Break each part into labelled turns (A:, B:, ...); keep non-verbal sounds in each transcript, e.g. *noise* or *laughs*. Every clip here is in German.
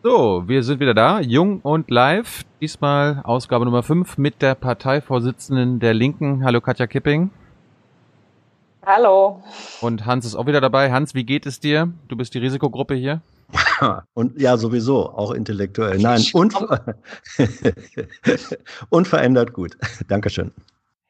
A: So, wir sind wieder da, jung und live. Diesmal Ausgabe Nummer 5 mit der Parteivorsitzenden der Linken. Hallo Katja Kipping.
B: Hallo.
A: Und Hans ist auch wieder dabei. Hans, wie geht es dir? Du bist die Risikogruppe hier. *laughs*
C: Und ja, sowieso, auch intellektuell. Nein, unver *laughs* *laughs* unverändert gut. Dankeschön.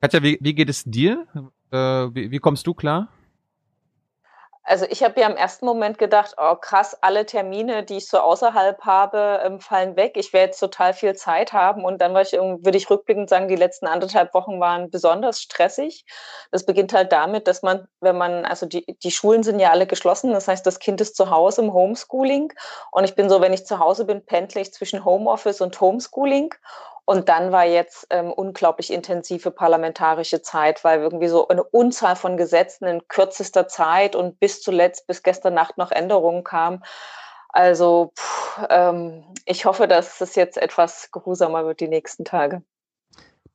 A: Katja, wie, wie geht es dir? Äh, wie, wie kommst du klar?
B: Also ich habe ja im ersten Moment gedacht, oh krass, alle Termine, die ich so außerhalb habe, ähm, fallen weg. Ich werde jetzt total viel Zeit haben. Und dann ich, würde ich rückblickend sagen, die letzten anderthalb Wochen waren besonders stressig. Das beginnt halt damit, dass man, wenn man, also die, die Schulen sind ja alle geschlossen. Das heißt, das Kind ist zu Hause im Homeschooling. Und ich bin so, wenn ich zu Hause bin, pendle ich zwischen Homeoffice und Homeschooling. Und dann war jetzt ähm, unglaublich intensive parlamentarische Zeit, weil irgendwie so eine Unzahl von Gesetzen in kürzester Zeit und bis zuletzt, bis gestern Nacht noch Änderungen kamen. Also pff, ähm, ich hoffe, dass es jetzt etwas geruhsamer wird die nächsten Tage.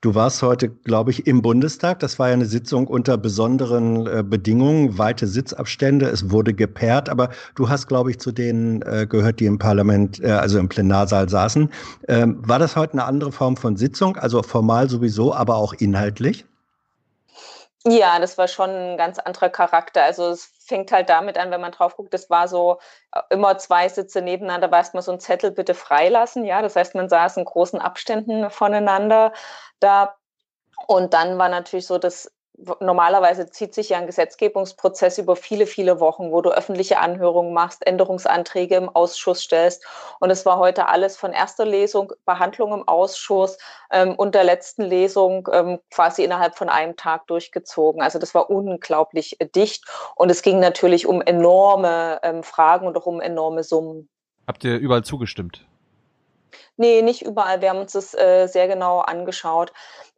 C: Du warst heute, glaube ich, im Bundestag. Das war ja eine Sitzung unter besonderen äh, Bedingungen, weite Sitzabstände. Es wurde gepaart, aber du hast, glaube ich, zu denen äh, gehört, die im Parlament, äh, also im Plenarsaal saßen. Ähm, war das heute eine andere Form von Sitzung? Also formal sowieso, aber auch inhaltlich?
B: Ja, das war schon ein ganz anderer Charakter. Also es fängt halt damit an, wenn man drauf guckt, das war so äh, immer zwei Sitze nebeneinander, war erstmal so ein Zettel bitte freilassen, ja. Das heißt, man saß in großen Abständen voneinander da. Und dann war natürlich so, dass normalerweise zieht sich ja ein Gesetzgebungsprozess über viele, viele Wochen, wo du öffentliche Anhörungen machst, Änderungsanträge im Ausschuss stellst. Und es war heute alles von erster Lesung, Behandlung im Ausschuss ähm, und der letzten Lesung ähm, quasi innerhalb von einem Tag durchgezogen. Also das war unglaublich äh, dicht. Und es ging natürlich um enorme ähm, Fragen und auch um enorme Summen.
A: Habt ihr überall zugestimmt?
B: Nee, nicht überall. Wir haben uns das äh, sehr genau angeschaut.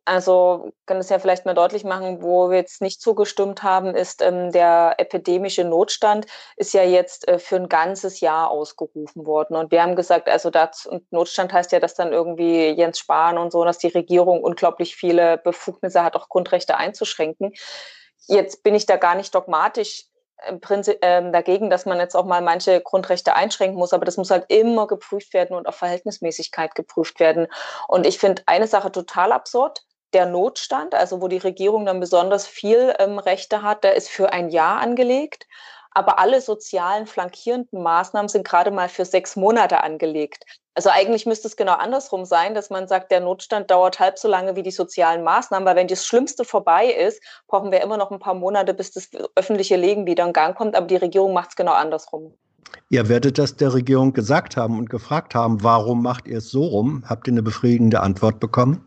B: Also kann es ja vielleicht mal deutlich machen, wo wir jetzt nicht zugestimmt haben, ist ähm, der epidemische Notstand ist ja jetzt äh, für ein ganzes Jahr ausgerufen worden. Und wir haben gesagt, also das Notstand heißt ja, dass dann irgendwie Jens Spahn und so, dass die Regierung unglaublich viele Befugnisse hat, auch Grundrechte einzuschränken. Jetzt bin ich da gar nicht dogmatisch äh, dagegen, dass man jetzt auch mal manche Grundrechte einschränken muss, aber das muss halt immer geprüft werden und auf Verhältnismäßigkeit geprüft werden. Und ich finde eine Sache total absurd der Notstand, also wo die Regierung dann besonders viel ähm, Rechte hat, der ist für ein Jahr angelegt. Aber alle sozialen flankierenden Maßnahmen sind gerade mal für sechs Monate angelegt. Also eigentlich müsste es genau andersrum sein, dass man sagt, der Notstand dauert halb so lange wie die sozialen Maßnahmen, weil wenn das Schlimmste vorbei ist, brauchen wir immer noch ein paar Monate, bis das öffentliche Leben wieder in Gang kommt. Aber die Regierung macht es genau andersrum.
C: Ihr werdet das der Regierung gesagt haben und gefragt haben, warum macht ihr es so rum? Habt ihr eine befriedigende Antwort bekommen?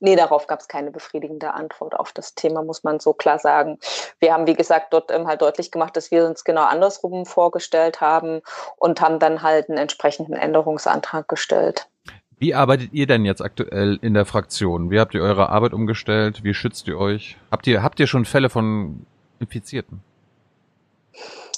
B: Nee, darauf gab es keine befriedigende Antwort auf das Thema, muss man so klar sagen. Wir haben, wie gesagt, dort ähm, halt deutlich gemacht, dass wir uns genau andersrum vorgestellt haben und haben dann halt einen entsprechenden Änderungsantrag gestellt.
A: Wie arbeitet ihr denn jetzt aktuell in der Fraktion? Wie habt ihr eure Arbeit umgestellt? Wie schützt ihr euch? Habt ihr, habt ihr schon Fälle von Infizierten?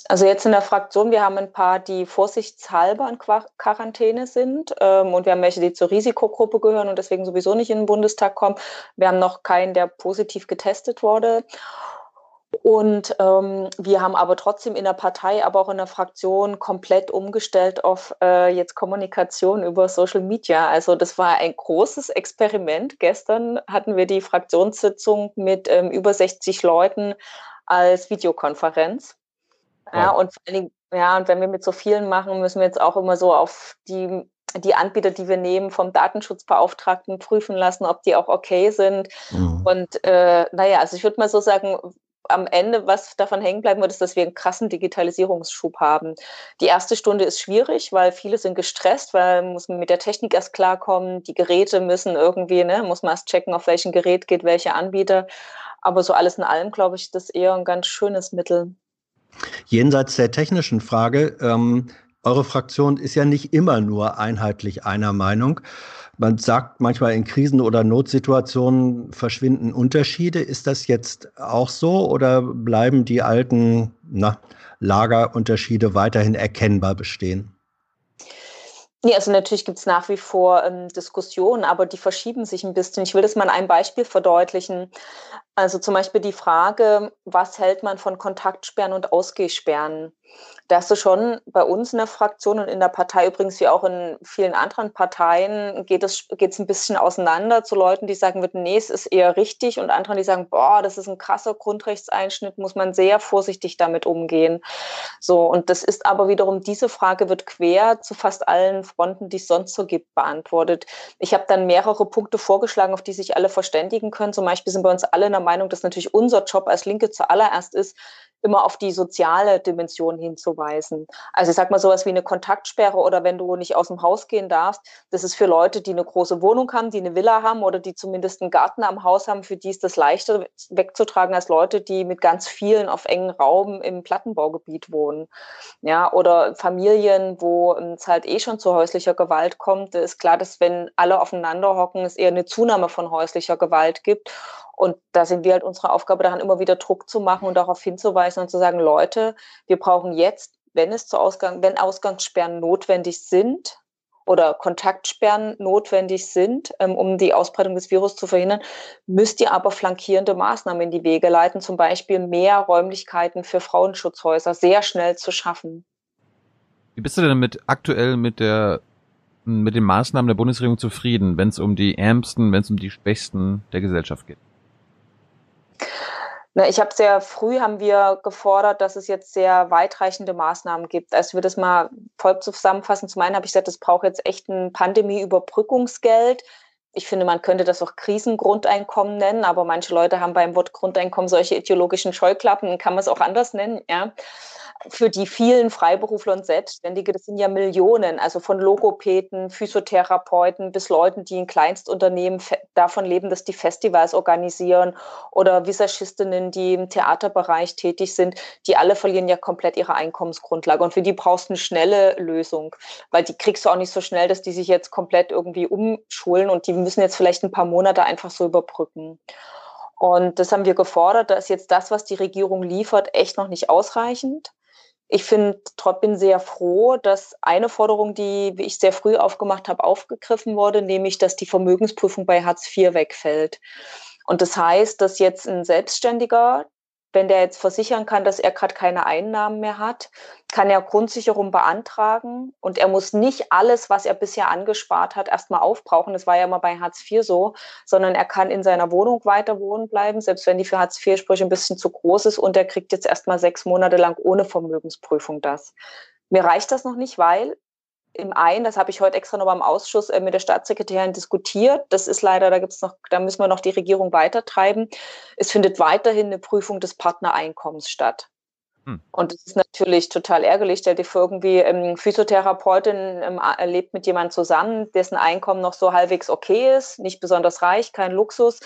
B: Also jetzt in der Fraktion, wir haben ein paar, die vorsichtshalber in Quarantäne sind ähm, und wir haben welche, die zur Risikogruppe gehören und deswegen sowieso nicht in den Bundestag kommen. Wir haben noch keinen, der positiv getestet wurde. Und ähm, wir haben aber trotzdem in der Partei, aber auch in der Fraktion komplett umgestellt auf äh, jetzt Kommunikation über Social Media. Also das war ein großes Experiment. Gestern hatten wir die Fraktionssitzung mit ähm, über 60 Leuten als Videokonferenz. Ja, und vor allen Dingen, ja, und wenn wir mit so vielen machen, müssen wir jetzt auch immer so auf die, die Anbieter, die wir nehmen, vom Datenschutzbeauftragten prüfen lassen, ob die auch okay sind. Mhm. Und äh, naja, also ich würde mal so sagen, am Ende, was davon hängen bleiben wird, ist, dass wir einen krassen Digitalisierungsschub haben. Die erste Stunde ist schwierig, weil viele sind gestresst, weil muss man mit der Technik erst klarkommen. Die Geräte müssen irgendwie, ne, muss man erst checken, auf welchem Gerät geht welcher Anbieter. Aber so alles in allem, glaube ich, das ist eher ein ganz schönes Mittel.
C: Jenseits der technischen Frage, ähm, Eure Fraktion ist ja nicht immer nur einheitlich einer Meinung. Man sagt manchmal in Krisen oder Notsituationen verschwinden Unterschiede. Ist das jetzt auch so oder bleiben die alten na, Lagerunterschiede weiterhin erkennbar bestehen?
B: Ja, also natürlich gibt es nach wie vor ähm, Diskussionen, aber die verschieben sich ein bisschen. Ich will das mal einem Beispiel verdeutlichen. Also zum Beispiel die Frage, was hält man von Kontaktsperren und Ausgehsperren? Da hast du schon bei uns in der Fraktion und in der Partei übrigens wie auch in vielen anderen Parteien geht es geht's ein bisschen auseinander zu Leuten, die sagen nee, es ist eher richtig und anderen, die sagen, boah, das ist ein krasser Grundrechtseinschnitt, muss man sehr vorsichtig damit umgehen. So und das ist aber wiederum diese Frage wird quer zu fast allen Fronten, die es sonst so gibt, beantwortet. Ich habe dann mehrere Punkte vorgeschlagen, auf die sich alle verständigen können. Zum Beispiel sind wir uns alle in der Meinung, dass natürlich unser Job als Linke zuallererst ist, immer auf die soziale Dimension hinzuweisen. Also ich sag mal sowas wie eine Kontaktsperre oder wenn du nicht aus dem Haus gehen darfst, das ist für Leute, die eine große Wohnung haben, die eine Villa haben oder die zumindest einen Garten am Haus haben, für die ist das leichter wegzutragen als Leute, die mit ganz vielen auf engen Raum im Plattenbaugebiet wohnen. Ja, oder Familien, wo es halt eh schon zu häuslicher Gewalt kommt, ist klar, dass wenn alle aufeinander hocken, es eher eine Zunahme von häuslicher Gewalt gibt. Und da sind wir halt unsere Aufgabe daran, immer wieder Druck zu machen und darauf hinzuweisen und zu sagen, Leute, wir brauchen jetzt, wenn es zu Ausgang, wenn Ausgangssperren notwendig sind oder Kontaktsperren notwendig sind, ähm, um die Ausbreitung des Virus zu verhindern, müsst ihr aber flankierende Maßnahmen in die Wege leiten, zum Beispiel mehr Räumlichkeiten für Frauenschutzhäuser sehr schnell zu schaffen.
A: Wie bist du denn mit aktuell mit der mit den Maßnahmen der Bundesregierung zufrieden, wenn es um die Ärmsten, wenn es um die Schwächsten der Gesellschaft geht?
B: Na, ich habe sehr früh haben wir gefordert, dass es jetzt sehr weitreichende Maßnahmen gibt. Also wir das mal voll zusammenfassen. Zum einen habe ich gesagt, es braucht jetzt echt ein Pandemieüberbrückungsgeld. Ich finde, man könnte das auch Krisengrundeinkommen nennen, aber manche Leute haben beim Wort Grundeinkommen solche ideologischen Scheuklappen, kann man es auch anders nennen, ja für die vielen Freiberufler und Selbstständige, das sind ja Millionen, also von Logopäden, Physiotherapeuten bis Leuten, die in Kleinstunternehmen davon leben, dass die Festivals organisieren oder Visagistinnen, die im Theaterbereich tätig sind, die alle verlieren ja komplett ihre Einkommensgrundlage. Und für die brauchst du eine schnelle Lösung, weil die kriegst du auch nicht so schnell, dass die sich jetzt komplett irgendwie umschulen und die müssen jetzt vielleicht ein paar Monate einfach so überbrücken. Und das haben wir gefordert. Da ist jetzt das, was die Regierung liefert, echt noch nicht ausreichend. Ich finde, bin sehr froh, dass eine Forderung, die ich sehr früh aufgemacht habe, aufgegriffen wurde, nämlich, dass die Vermögensprüfung bei Hartz IV wegfällt. Und das heißt, dass jetzt ein Selbstständiger, wenn der jetzt versichern kann, dass er gerade keine Einnahmen mehr hat, kann er Grundsicherung beantragen und er muss nicht alles, was er bisher angespart hat, erstmal aufbrauchen. Das war ja immer bei Hartz IV so, sondern er kann in seiner Wohnung weiter wohnen bleiben, selbst wenn die für Hartz IV-Sprüche ein bisschen zu groß ist und er kriegt jetzt erstmal sechs Monate lang ohne Vermögensprüfung das. Mir reicht das noch nicht, weil im einen, das habe ich heute extra noch beim Ausschuss äh, mit der Staatssekretärin diskutiert. Das ist leider, da gibt's noch, da müssen wir noch die Regierung weitertreiben. Es findet weiterhin eine Prüfung des Partnereinkommens statt. Hm. Und das ist natürlich total ärgerlich. Dir vor, irgendwie ähm, Physiotherapeutin ähm, lebt mit jemandem zusammen, dessen Einkommen noch so halbwegs okay ist, nicht besonders reich, kein Luxus.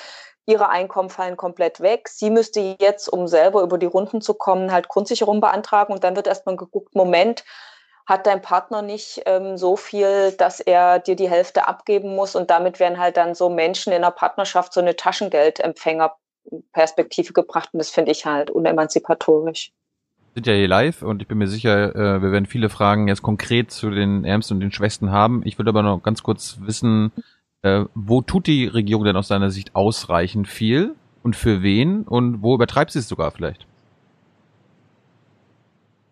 B: Ihre Einkommen fallen komplett weg. Sie müsste jetzt, um selber über die Runden zu kommen, halt Grundsicherung beantragen und dann wird erstmal geguckt, Moment, hat dein Partner nicht ähm, so viel, dass er dir die Hälfte abgeben muss und damit werden halt dann so Menschen in der Partnerschaft so eine Taschengeldempfängerperspektive gebracht und das finde ich halt unemanzipatorisch
A: sind ja hier live und ich bin mir sicher, äh, wir werden viele Fragen jetzt konkret zu den Ärmsten und den Schwächsten haben. Ich würde aber noch ganz kurz wissen, äh, wo tut die Regierung denn aus deiner Sicht ausreichend viel und für wen und wo übertreibt sie es sogar vielleicht?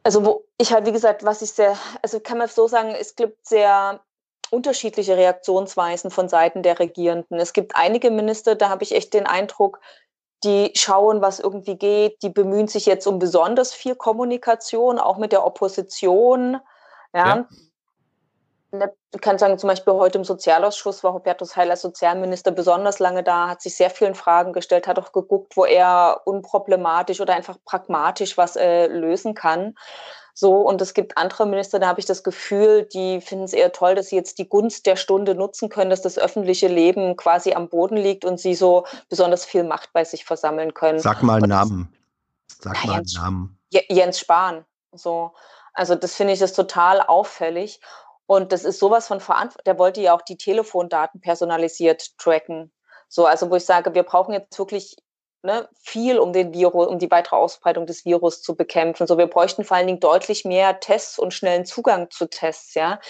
B: Also wo ich halt, wie gesagt, was ich sehr, also kann man so sagen, es gibt sehr unterschiedliche Reaktionsweisen von Seiten der Regierenden. Es gibt einige Minister, da habe ich echt den Eindruck, die schauen, was irgendwie geht, die bemühen sich jetzt um besonders viel Kommunikation, auch mit der Opposition. Ja. ja. Ich kann sagen, zum Beispiel heute im Sozialausschuss war Hubertus Heil als Sozialminister besonders lange da, hat sich sehr vielen Fragen gestellt, hat auch geguckt, wo er unproblematisch oder einfach pragmatisch was äh, lösen kann. So, und es gibt andere Minister, da habe ich das Gefühl, die finden es eher toll, dass sie jetzt die Gunst der Stunde nutzen können, dass das öffentliche Leben quasi am Boden liegt und sie so besonders viel Macht bei sich versammeln können.
C: Sag mal einen Namen. Sag mal einen Namen.
B: Jens Spahn. So. Also das finde ich ist total auffällig. Und das ist sowas von Verantwortung. Der wollte ja auch die Telefondaten personalisiert tracken. So, also wo ich sage, wir brauchen jetzt wirklich ne, viel, um den Virus, um die weitere Ausbreitung des Virus zu bekämpfen. So, wir bräuchten vor allen Dingen deutlich mehr Tests und schnellen Zugang zu Tests, ja.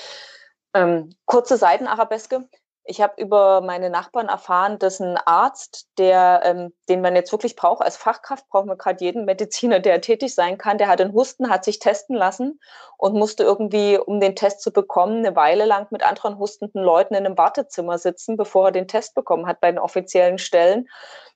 B: Ähm, kurze Seitenarabeske. Ich habe über meine Nachbarn erfahren, dass ein Arzt, der, ähm, den man jetzt wirklich braucht als Fachkraft, brauchen wir gerade jeden Mediziner, der tätig sein kann, der hat einen Husten, hat sich testen lassen und musste irgendwie, um den Test zu bekommen, eine Weile lang mit anderen hustenden Leuten in einem Wartezimmer sitzen, bevor er den Test bekommen hat bei den offiziellen Stellen.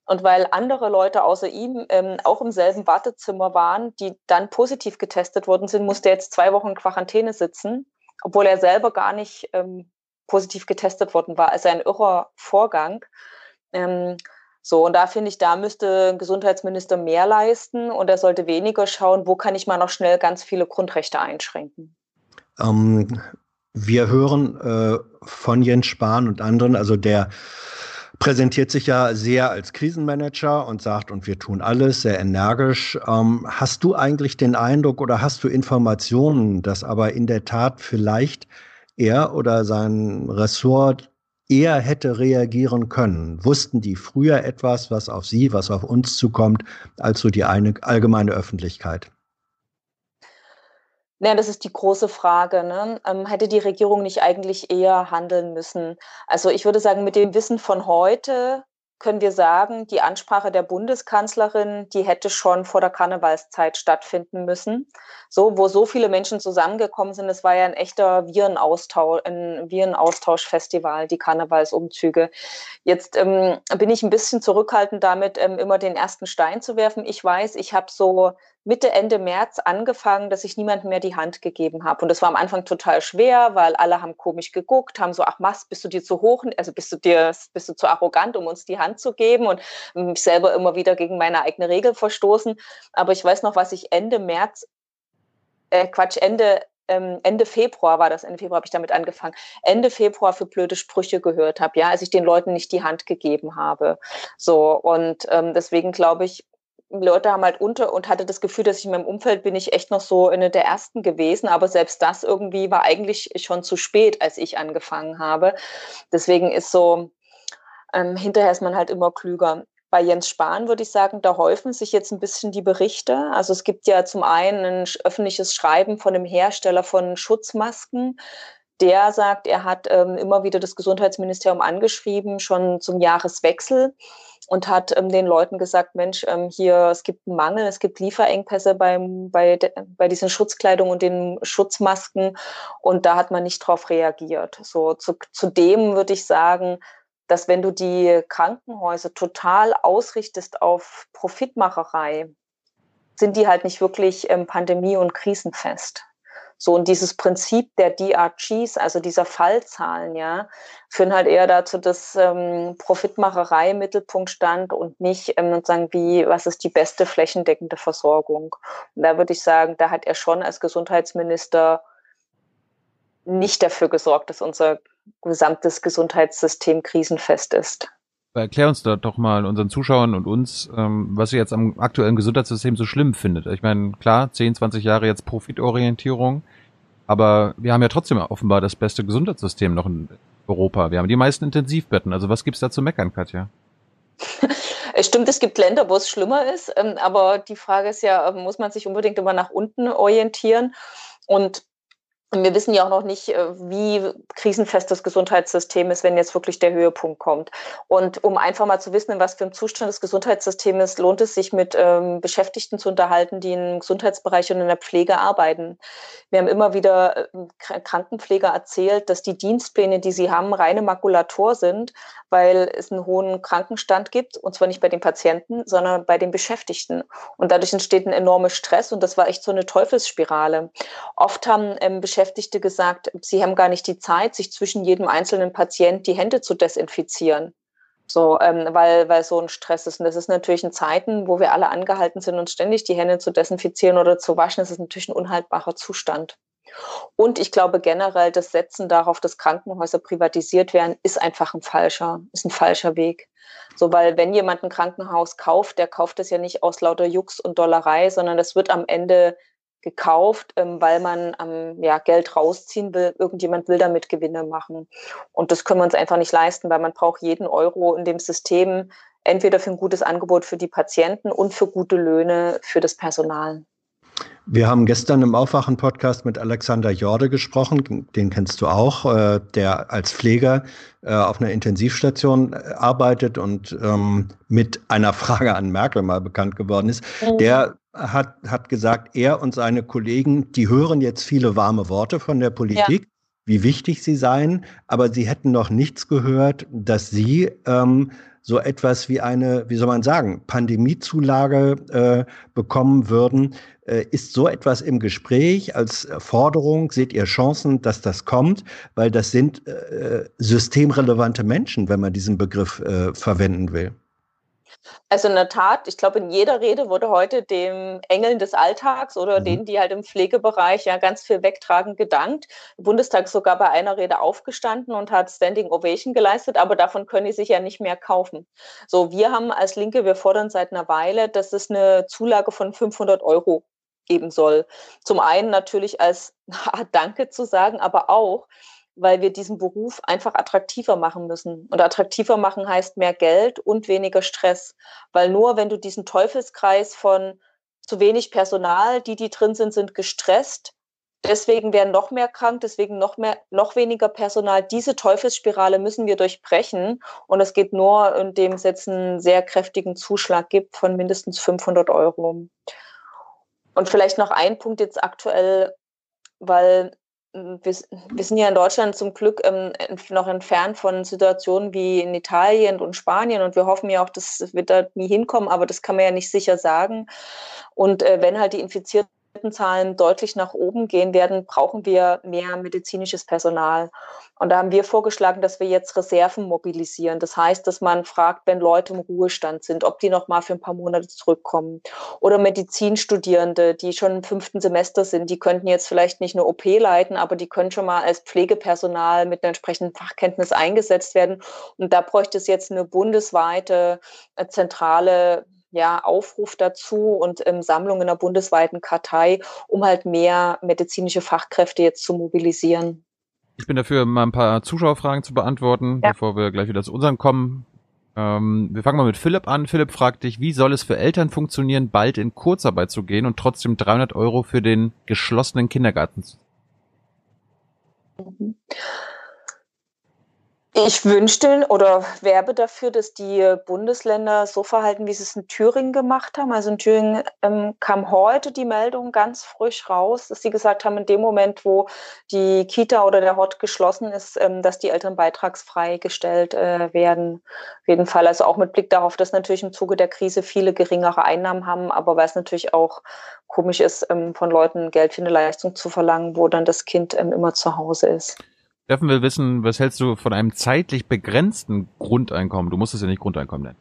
B: Und weil andere Leute außer ihm ähm, auch im selben Wartezimmer waren, die dann positiv getestet worden sind, musste er jetzt zwei Wochen in Quarantäne sitzen, obwohl er selber gar nicht ähm, positiv getestet worden war. Also ein irrer Vorgang. Ähm, so, und da finde ich, da müsste ein Gesundheitsminister mehr leisten und er sollte weniger schauen, wo kann ich mal noch schnell ganz viele Grundrechte einschränken.
C: Ähm, wir hören äh, von Jens Spahn und anderen, also der präsentiert sich ja sehr als Krisenmanager und sagt, und wir tun alles sehr energisch. Ähm, hast du eigentlich den Eindruck oder hast du Informationen, dass aber in der Tat vielleicht er oder sein Ressort eher hätte reagieren können? Wussten die früher etwas, was auf sie, was auf uns zukommt, als so die eine, allgemeine Öffentlichkeit?
B: Ja, das ist die große Frage. Ne? Ähm, hätte die Regierung nicht eigentlich eher handeln müssen? Also ich würde sagen, mit dem Wissen von heute können wir sagen, die Ansprache der Bundeskanzlerin, die hätte schon vor der Karnevalszeit stattfinden müssen. So, wo so viele Menschen zusammengekommen sind, es war ja ein echter Virenaustausch, ein Virenaustauschfestival, die Karnevalsumzüge. Jetzt ähm, bin ich ein bisschen zurückhaltend damit, ähm, immer den ersten Stein zu werfen. Ich weiß, ich habe so Mitte, Ende März angefangen, dass ich niemandem mehr die Hand gegeben habe. Und das war am Anfang total schwer, weil alle haben komisch geguckt, haben so, ach Mast, bist du dir zu hoch, also bist du dir, bist du zu arrogant, um uns die Hand zu geben und mich selber immer wieder gegen meine eigene Regel verstoßen. Aber ich weiß noch, was ich Ende März, äh, Quatsch, Ende ähm, Ende Februar war das, Ende Februar habe ich damit angefangen, Ende Februar für blöde Sprüche gehört habe, ja, als ich den Leuten nicht die Hand gegeben habe. So, und ähm, deswegen glaube ich, Leute haben halt unter und hatte das Gefühl, dass ich in meinem Umfeld bin ich echt noch so eine der ersten gewesen, aber selbst das irgendwie war eigentlich schon zu spät, als ich angefangen habe. Deswegen ist so, ähm, hinterher ist man halt immer klüger. Bei Jens Spahn würde ich sagen, da häufen sich jetzt ein bisschen die Berichte. Also es gibt ja zum einen ein öffentliches Schreiben von dem Hersteller von Schutzmasken, der sagt, er hat ähm, immer wieder das Gesundheitsministerium angeschrieben, schon zum Jahreswechsel und hat ähm, den Leuten gesagt, Mensch, ähm, hier, es gibt einen Mangel, es gibt Lieferengpässe beim, bei, de, bei diesen Schutzkleidung und den Schutzmasken und da hat man nicht drauf reagiert. So, zu, zudem würde ich sagen, dass wenn du die Krankenhäuser total ausrichtest auf Profitmacherei, sind die halt nicht wirklich ähm, pandemie- und krisenfest. So, und dieses Prinzip der DRGs, also dieser Fallzahlen, ja, führen halt eher dazu, dass ähm, Profitmacherei im Mittelpunkt stand und nicht ähm, sozusagen wie, was ist die beste flächendeckende Versorgung. Und da würde ich sagen, da hat er schon als Gesundheitsminister nicht dafür gesorgt, dass unser gesamtes Gesundheitssystem krisenfest ist.
A: Erklär uns da doch mal unseren Zuschauern und uns, ähm, was ihr jetzt am aktuellen Gesundheitssystem so schlimm findet. Ich meine, klar, 10, 20 Jahre jetzt Profitorientierung, aber wir haben ja trotzdem offenbar das beste Gesundheitssystem noch in Europa. Wir haben die meisten Intensivbetten. Also was gibt's da zu meckern, Katja?
B: Es *laughs* stimmt, es gibt Länder, wo es schlimmer ist, ähm, aber die Frage ist ja, muss man sich unbedingt immer nach unten orientieren? Und und wir wissen ja auch noch nicht, äh, wie krisenfest das Gesundheitssystem ist, wenn jetzt wirklich der Höhepunkt kommt. Und um einfach mal zu wissen, in was für einem Zustand das Gesundheitssystem ist, lohnt es sich mit ähm, Beschäftigten zu unterhalten, die im Gesundheitsbereich und in der Pflege arbeiten. Wir haben immer wieder äh, Krankenpfleger erzählt, dass die Dienstpläne, die sie haben, reine Makulator sind, weil es einen hohen Krankenstand gibt, und zwar nicht bei den Patienten, sondern bei den Beschäftigten. Und dadurch entsteht ein enormer Stress und das war echt so eine Teufelsspirale. Oft haben ähm, Beschäftigte gesagt, sie haben gar nicht die Zeit, sich zwischen jedem einzelnen Patient die Hände zu desinfizieren. So, ähm, weil, weil so ein Stress ist. Und das ist natürlich in Zeiten, wo wir alle angehalten sind, uns ständig die Hände zu desinfizieren oder zu waschen, das ist natürlich ein unhaltbarer Zustand. Und ich glaube generell, das Setzen darauf, dass Krankenhäuser privatisiert werden, ist einfach ein falscher, ist ein falscher Weg. So, weil wenn jemand ein Krankenhaus kauft, der kauft es ja nicht aus lauter Jux und Dollerei, sondern das wird am Ende gekauft, ähm, weil man ähm, ja, Geld rausziehen will. Irgendjemand will damit Gewinne machen. Und das können wir uns einfach nicht leisten, weil man braucht jeden Euro in dem System entweder für ein gutes Angebot für die Patienten und für gute Löhne für das Personal.
C: Wir haben gestern im Aufwachen-Podcast mit Alexander Jorde gesprochen, den kennst du auch, äh, der als Pfleger äh, auf einer Intensivstation äh, arbeitet und ähm, mit einer Frage an Merkel mal bekannt geworden ist. Mhm. Der hat, hat gesagt, er und seine Kollegen, die hören jetzt viele warme Worte von der Politik. Ja wie wichtig sie seien, aber sie hätten noch nichts gehört, dass sie ähm, so etwas wie eine, wie soll man sagen, Pandemiezulage äh, bekommen würden. Äh, ist so etwas im Gespräch als Forderung? Seht ihr Chancen, dass das kommt? Weil das sind äh, systemrelevante Menschen, wenn man diesen Begriff äh, verwenden will.
B: Also in der Tat, ich glaube, in jeder Rede wurde heute dem Engeln des Alltags oder mhm. denen, die halt im Pflegebereich ja ganz viel wegtragen, gedankt. Der Bundestag ist sogar bei einer Rede aufgestanden und hat Standing Ovation geleistet, aber davon können die sich ja nicht mehr kaufen. So, wir haben als Linke, wir fordern seit einer Weile, dass es eine Zulage von 500 Euro geben soll. Zum einen natürlich als *laughs* Danke zu sagen, aber auch, weil wir diesen Beruf einfach attraktiver machen müssen. Und attraktiver machen heißt mehr Geld und weniger Stress. Weil nur wenn du diesen Teufelskreis von zu wenig Personal, die, die drin sind, sind gestresst, deswegen werden noch mehr krank, deswegen noch mehr, noch weniger Personal. Diese Teufelsspirale müssen wir durchbrechen. Und es geht nur, indem es jetzt einen sehr kräftigen Zuschlag gibt von mindestens 500 Euro. Und vielleicht noch ein Punkt jetzt aktuell, weil wir, wir, sind ja in Deutschland zum Glück ähm, noch entfernt von Situationen wie in Italien und Spanien und wir hoffen ja auch, dass wir da nie hinkommen, aber das kann man ja nicht sicher sagen. Und äh, wenn halt die Infizierten Zahlen deutlich nach oben gehen werden, brauchen wir mehr medizinisches Personal. Und da haben wir vorgeschlagen, dass wir jetzt Reserven mobilisieren. Das heißt, dass man fragt, wenn Leute im Ruhestand sind, ob die noch mal für ein paar Monate zurückkommen. Oder Medizinstudierende, die schon im fünften Semester sind, die könnten jetzt vielleicht nicht eine OP leiten, aber die können schon mal als Pflegepersonal mit einer entsprechenden Fachkenntnis eingesetzt werden. Und da bräuchte es jetzt eine bundesweite äh, zentrale ja, Aufruf dazu und ähm, Sammlung in der bundesweiten Kartei, um halt mehr medizinische Fachkräfte jetzt zu mobilisieren.
A: Ich bin dafür, mal ein paar Zuschauerfragen zu beantworten, ja. bevor wir gleich wieder zu unseren kommen. Ähm, wir fangen mal mit Philipp an. Philipp fragt dich, wie soll es für Eltern funktionieren, bald in Kurzarbeit zu gehen und trotzdem 300 Euro für den geschlossenen Kindergarten zu mhm.
B: Ich wünschte oder werbe dafür, dass die Bundesländer so verhalten, wie sie es in Thüringen gemacht haben. Also in Thüringen ähm, kam heute die Meldung ganz frisch raus, dass sie gesagt haben, in dem Moment, wo die Kita oder der Hort geschlossen ist, ähm, dass die Eltern beitragsfrei gestellt äh, werden. Auf jeden Fall. Also auch mit Blick darauf, dass natürlich im Zuge der Krise viele geringere Einnahmen haben, aber weil es natürlich auch komisch ist, ähm, von Leuten Geld für eine Leistung zu verlangen, wo dann das Kind ähm, immer zu Hause ist.
A: Steffen will wissen, was hältst du von einem zeitlich begrenzten Grundeinkommen? Du musst es ja nicht Grundeinkommen
B: nennen.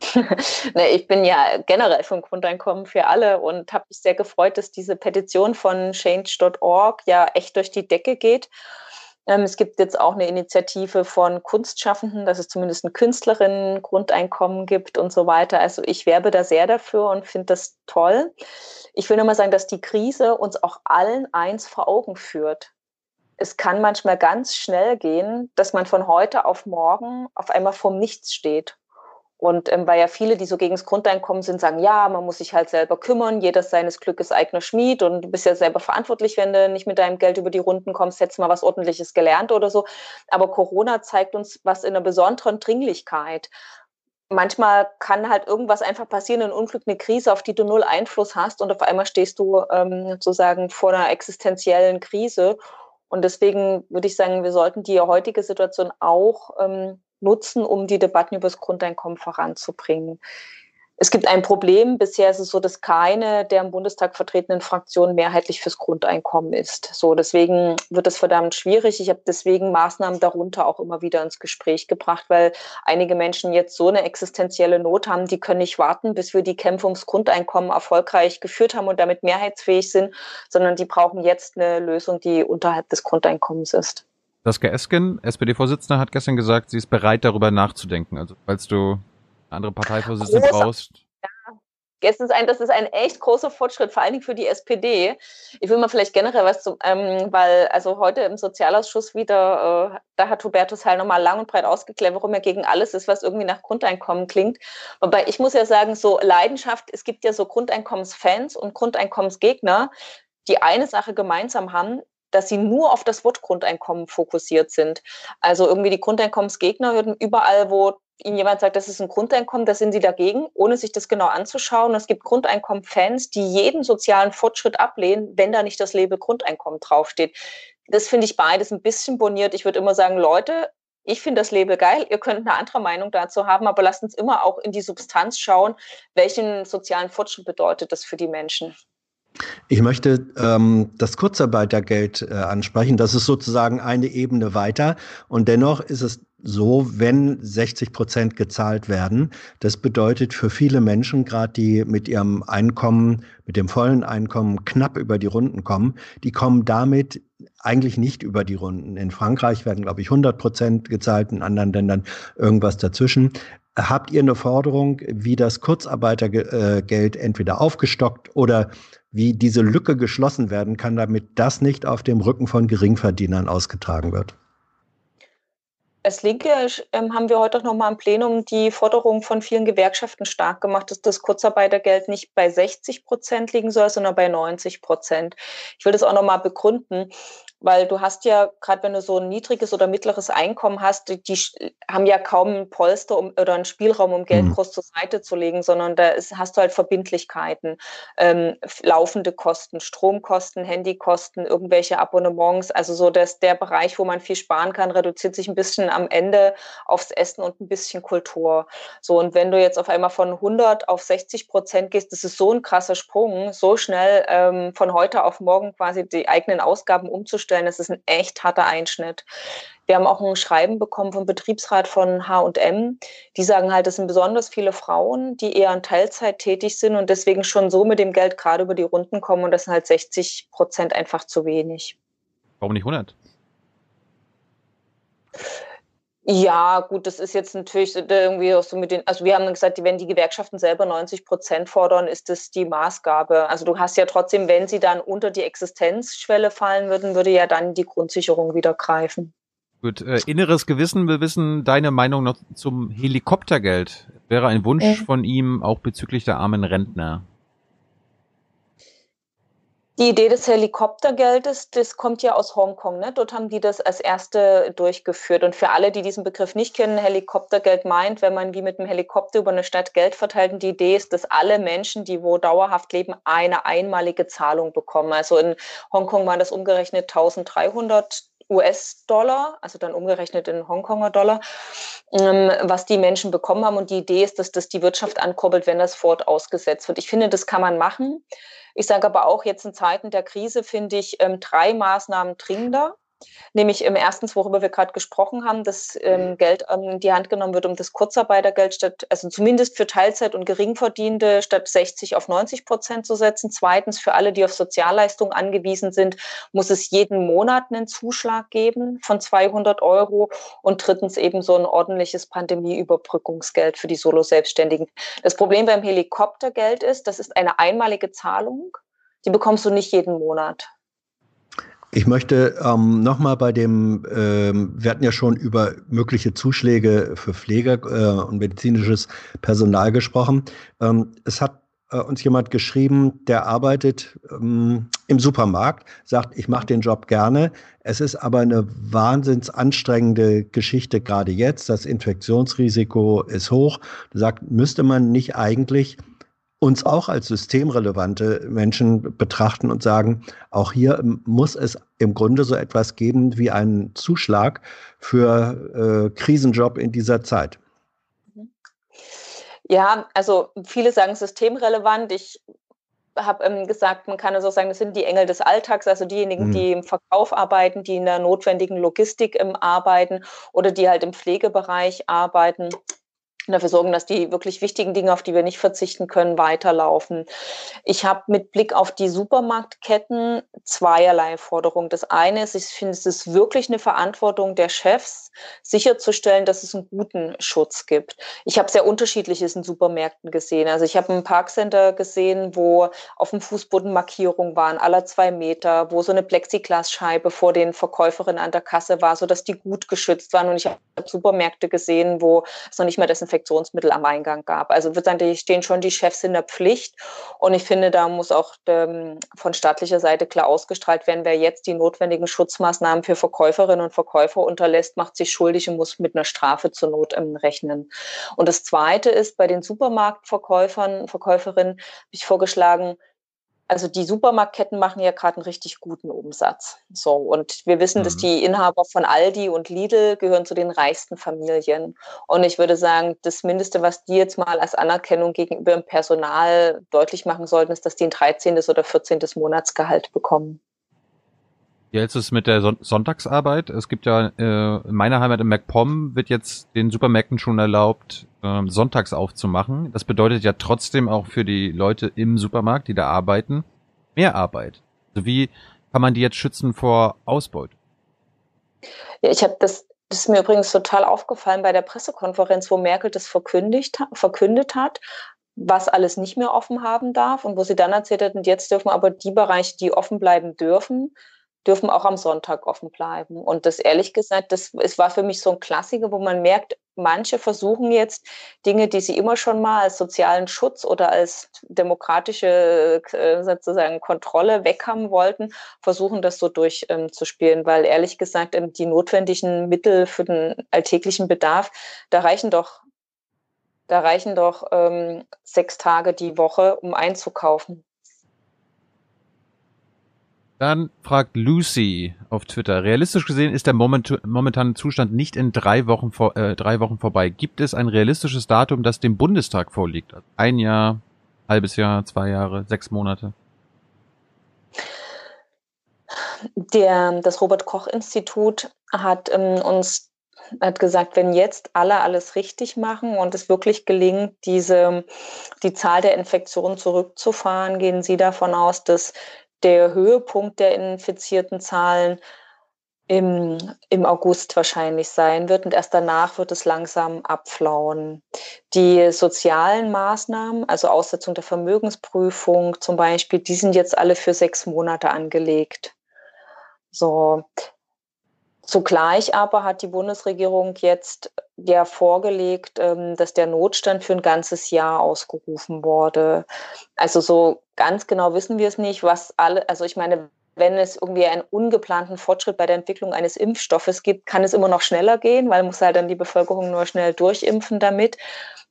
B: *laughs* nee, ich bin ja generell für ein Grundeinkommen für alle und habe mich sehr gefreut, dass diese Petition von change.org ja echt durch die Decke geht. Ähm, es gibt jetzt auch eine Initiative von Kunstschaffenden, dass es zumindest ein Künstlerinnen-Grundeinkommen gibt und so weiter. Also ich werbe da sehr dafür und finde das toll. Ich will nur mal sagen, dass die Krise uns auch allen eins vor Augen führt es kann manchmal ganz schnell gehen, dass man von heute auf morgen auf einmal vorm Nichts steht. Und ähm, weil ja viele, die so gegen das Grundeinkommen sind, sagen, ja, man muss sich halt selber kümmern, jeder seines Glückes eigener Schmied und du bist ja selber verantwortlich, wenn du nicht mit deinem Geld über die Runden kommst, hättest mal was Ordentliches gelernt oder so. Aber Corona zeigt uns was in einer besonderen Dringlichkeit. Manchmal kann halt irgendwas einfach passieren, ein Unglück, eine Krise, auf die du null Einfluss hast und auf einmal stehst du ähm, sozusagen vor einer existenziellen Krise und deswegen würde ich sagen, wir sollten die heutige Situation auch ähm, nutzen, um die Debatten über das Grundeinkommen voranzubringen. Es gibt ein Problem. Bisher ist es so, dass keine der im Bundestag vertretenen Fraktionen mehrheitlich fürs Grundeinkommen ist. So, deswegen wird es verdammt schwierig. Ich habe deswegen Maßnahmen darunter auch immer wieder ins Gespräch gebracht, weil einige Menschen jetzt so eine existenzielle Not haben, die können nicht warten, bis wir die Kämpfe ums Grundeinkommen erfolgreich geführt haben und damit mehrheitsfähig sind, sondern die brauchen jetzt eine Lösung, die unterhalb des Grundeinkommens ist.
A: Saskia Esken, SPD-Vorsitzende, hat gestern gesagt, sie ist bereit, darüber nachzudenken. Also, falls du andere Parteivorsitzende brauchst. Ja,
B: es ist ein, das ist ein echt großer Fortschritt, vor allen Dingen für die SPD. Ich will mal vielleicht generell was zum, ähm, weil also heute im Sozialausschuss wieder, äh, da hat Hubertus Heil nochmal lang und breit ausgeklärt, warum er gegen alles ist, was irgendwie nach Grundeinkommen klingt. Wobei ich muss ja sagen, so Leidenschaft, es gibt ja so Grundeinkommensfans und Grundeinkommensgegner, die eine Sache gemeinsam haben, dass sie nur auf das Wort Grundeinkommen fokussiert sind. Also irgendwie die Grundeinkommensgegner würden überall, wo Ihnen jemand sagt, das ist ein Grundeinkommen, da sind Sie dagegen, ohne sich das genau anzuschauen. Es gibt Grundeinkommen-Fans, die jeden sozialen Fortschritt ablehnen, wenn da nicht das Label Grundeinkommen draufsteht. Das finde ich beides ein bisschen boniert. Ich würde immer sagen, Leute, ich finde das Label geil, ihr könnt eine andere Meinung dazu haben, aber lasst uns immer auch in die Substanz schauen, welchen sozialen Fortschritt bedeutet das für die Menschen.
C: Ich möchte ähm, das Kurzarbeitergeld äh, ansprechen. Das ist sozusagen eine Ebene weiter. Und dennoch ist es so, wenn 60 Prozent gezahlt werden. Das bedeutet für viele Menschen, gerade die mit ihrem Einkommen, mit dem vollen Einkommen knapp über die Runden kommen, die kommen damit eigentlich nicht über die Runden. In Frankreich werden, glaube ich, 100 Prozent gezahlt, in anderen Ländern irgendwas dazwischen. Habt ihr eine Forderung, wie das Kurzarbeitergeld entweder aufgestockt oder wie diese Lücke geschlossen werden kann, damit das nicht auf dem Rücken von Geringverdienern ausgetragen wird?
B: Als Linke ähm, haben wir heute auch nochmal im Plenum die Forderung von vielen Gewerkschaften stark gemacht, dass das Kurzarbeitergeld nicht bei 60 Prozent liegen soll, sondern bei 90 Prozent. Ich will das auch nochmal begründen weil du hast ja, gerade wenn du so ein niedriges oder mittleres Einkommen hast, die, die haben ja kaum ein Polster um, oder einen Spielraum, um Geld mhm. groß zur Seite zu legen, sondern da ist, hast du halt Verbindlichkeiten, ähm, laufende Kosten, Stromkosten, Handykosten, irgendwelche Abonnements. Also so, dass der Bereich, wo man viel sparen kann, reduziert sich ein bisschen am Ende aufs Essen und ein bisschen Kultur. So, und wenn du jetzt auf einmal von 100 auf 60 Prozent gehst, das ist so ein krasser Sprung, so schnell ähm, von heute auf morgen quasi die eigenen Ausgaben umzustellen umzustellen. Das ist ein echt harter Einschnitt. Wir haben auch ein Schreiben bekommen vom Betriebsrat von H&M. Die sagen halt, es sind besonders viele Frauen, die eher in Teilzeit tätig sind und deswegen schon so mit dem Geld gerade über die Runden kommen und das sind halt 60 Prozent einfach zu wenig.
A: Warum nicht 100?
B: Ja, gut, das ist jetzt natürlich irgendwie auch so mit den, also wir haben gesagt, wenn die Gewerkschaften selber 90 Prozent fordern, ist das die Maßgabe. Also du hast ja trotzdem, wenn sie dann unter die Existenzschwelle fallen würden, würde ja dann die Grundsicherung wieder greifen.
A: Gut, äh, inneres Gewissen will wissen, deine Meinung noch zum Helikoptergeld. Wäre ein Wunsch äh. von ihm auch bezüglich der armen Rentner?
B: Die Idee des Helikoptergeldes, das kommt ja aus Hongkong. Ne? Dort haben die das als erste durchgeführt. Und für alle, die diesen Begriff nicht kennen, Helikoptergeld meint, wenn man wie mit einem Helikopter über eine Stadt Geld verteilt. Und die Idee ist, dass alle Menschen, die wo dauerhaft leben, eine einmalige Zahlung bekommen. Also in Hongkong waren das umgerechnet 1300 US-Dollar, also dann umgerechnet in Hongkonger Dollar, ähm, was die Menschen bekommen haben. Und die Idee ist, dass das die Wirtschaft ankurbelt, wenn das Fort ausgesetzt wird. Ich finde, das kann man machen. Ich sage aber auch, jetzt in Zeiten der Krise finde ich ähm, drei Maßnahmen dringender. Nämlich im erstens, worüber wir gerade gesprochen haben, dass ähm, Geld ähm, in die Hand genommen wird, um das Kurzarbeitergeld statt, also zumindest für Teilzeit- und Geringverdienende statt 60 auf 90 Prozent zu setzen. Zweitens, für alle, die auf Sozialleistungen angewiesen sind, muss es jeden Monat einen Zuschlag geben von 200 Euro. Und drittens eben so ein ordentliches Pandemieüberbrückungsgeld für die Solo-Selbstständigen. Das Problem beim Helikoptergeld ist, das ist eine einmalige Zahlung. Die bekommst du nicht jeden Monat.
C: Ich möchte ähm, nochmal bei dem, ähm, wir hatten ja schon über mögliche Zuschläge für Pfleger äh, und medizinisches Personal gesprochen. Ähm, es hat äh, uns jemand geschrieben, der arbeitet ähm, im Supermarkt, sagt, ich mache den Job gerne. Es ist aber eine wahnsinns anstrengende Geschichte gerade jetzt. Das Infektionsrisiko ist hoch. Sagt, müsste man nicht eigentlich uns auch als systemrelevante Menschen betrachten und sagen, auch hier muss es im Grunde so etwas geben wie einen Zuschlag für äh, Krisenjob in dieser Zeit.
B: Ja, also viele sagen systemrelevant. Ich habe ähm, gesagt, man kann also sagen, das sind die Engel des Alltags, also diejenigen, mhm. die im Verkauf arbeiten, die in der notwendigen Logistik ähm, arbeiten oder die halt im Pflegebereich arbeiten dafür sorgen, dass die wirklich wichtigen Dinge, auf die wir nicht verzichten können, weiterlaufen. Ich habe mit Blick auf die Supermarktketten zweierlei Forderungen. Das eine ist, ich finde, es ist wirklich eine Verantwortung der Chefs, sicherzustellen, dass es einen guten Schutz gibt. Ich habe sehr unterschiedliches in Supermärkten gesehen. Also ich habe ein Parkcenter gesehen, wo auf dem Fußboden Markierungen waren, aller zwei Meter, wo so eine Plexiglasscheibe vor den Verkäuferinnen an der Kasse war, sodass die gut geschützt waren. Und ich habe Supermärkte gesehen, wo es noch nicht mehr desinfiziert Desinfektionsmittel am Eingang gab. Also würde sagen, da stehen schon die Chefs in der Pflicht. Und ich finde, da muss auch ähm, von staatlicher Seite klar ausgestrahlt werden, wer jetzt die notwendigen Schutzmaßnahmen für Verkäuferinnen und Verkäufer unterlässt, macht sich schuldig und muss mit einer Strafe zur Not ähm, rechnen. Und das Zweite ist, bei den Supermarktverkäufern, Verkäuferinnen habe ich vorgeschlagen, also die Supermarktketten machen ja gerade einen richtig guten Umsatz. So und wir wissen, mhm. dass die Inhaber von Aldi und Lidl gehören zu den reichsten Familien. Und ich würde sagen, das Mindeste, was die jetzt mal als Anerkennung gegenüber dem Personal deutlich machen sollten, ist, dass die ein 13. oder 14. Monatsgehalt bekommen.
A: Du es mit der Son Sonntagsarbeit? Es gibt ja äh, in meiner Heimat in MacPom wird jetzt den Supermärkten schon erlaubt, äh, sonntags aufzumachen. Das bedeutet ja trotzdem auch für die Leute im Supermarkt, die da arbeiten, mehr Arbeit. Also wie kann man die jetzt schützen vor Ausbeut?
B: Ja, ich habe das, das ist mir übrigens total aufgefallen bei der Pressekonferenz, wo Merkel das verkündigt, verkündet hat, was alles nicht mehr offen haben darf und wo sie dann erzählt hat, und jetzt dürfen aber die Bereiche, die offen bleiben dürfen, dürfen auch am Sonntag offen bleiben. Und das ehrlich gesagt, das es war für mich so ein Klassiker, wo man merkt, manche versuchen jetzt Dinge, die sie immer schon mal als sozialen Schutz oder als demokratische äh, sozusagen Kontrolle weghaben wollten, versuchen das so durchzuspielen, ähm, weil ehrlich gesagt ähm, die notwendigen Mittel für den alltäglichen Bedarf, da reichen doch da reichen doch ähm, sechs Tage die Woche, um einzukaufen.
A: Dann fragt Lucy auf Twitter. Realistisch gesehen ist der moment momentane Zustand nicht in drei Wochen, vor, äh, drei Wochen vorbei. Gibt es ein realistisches Datum, das dem Bundestag vorliegt? Ein Jahr, halbes Jahr, zwei Jahre, sechs Monate?
B: Der, das Robert Koch Institut hat ähm, uns hat gesagt, wenn jetzt alle alles richtig machen und es wirklich gelingt, diese, die Zahl der Infektionen zurückzufahren, gehen Sie davon aus, dass der Höhepunkt der infizierten Zahlen im, im August wahrscheinlich sein wird und erst danach wird es langsam abflauen. Die sozialen Maßnahmen, also Aussetzung der Vermögensprüfung zum Beispiel, die sind jetzt alle für sechs Monate angelegt. So. Zugleich aber hat die Bundesregierung jetzt ja vorgelegt, ähm, dass der Notstand für ein ganzes Jahr ausgerufen wurde. Also so ganz genau wissen wir es nicht, was alle, also ich meine, wenn es irgendwie einen ungeplanten Fortschritt bei der Entwicklung eines Impfstoffes gibt, kann es immer noch schneller gehen, weil muss halt dann die Bevölkerung nur schnell durchimpfen damit.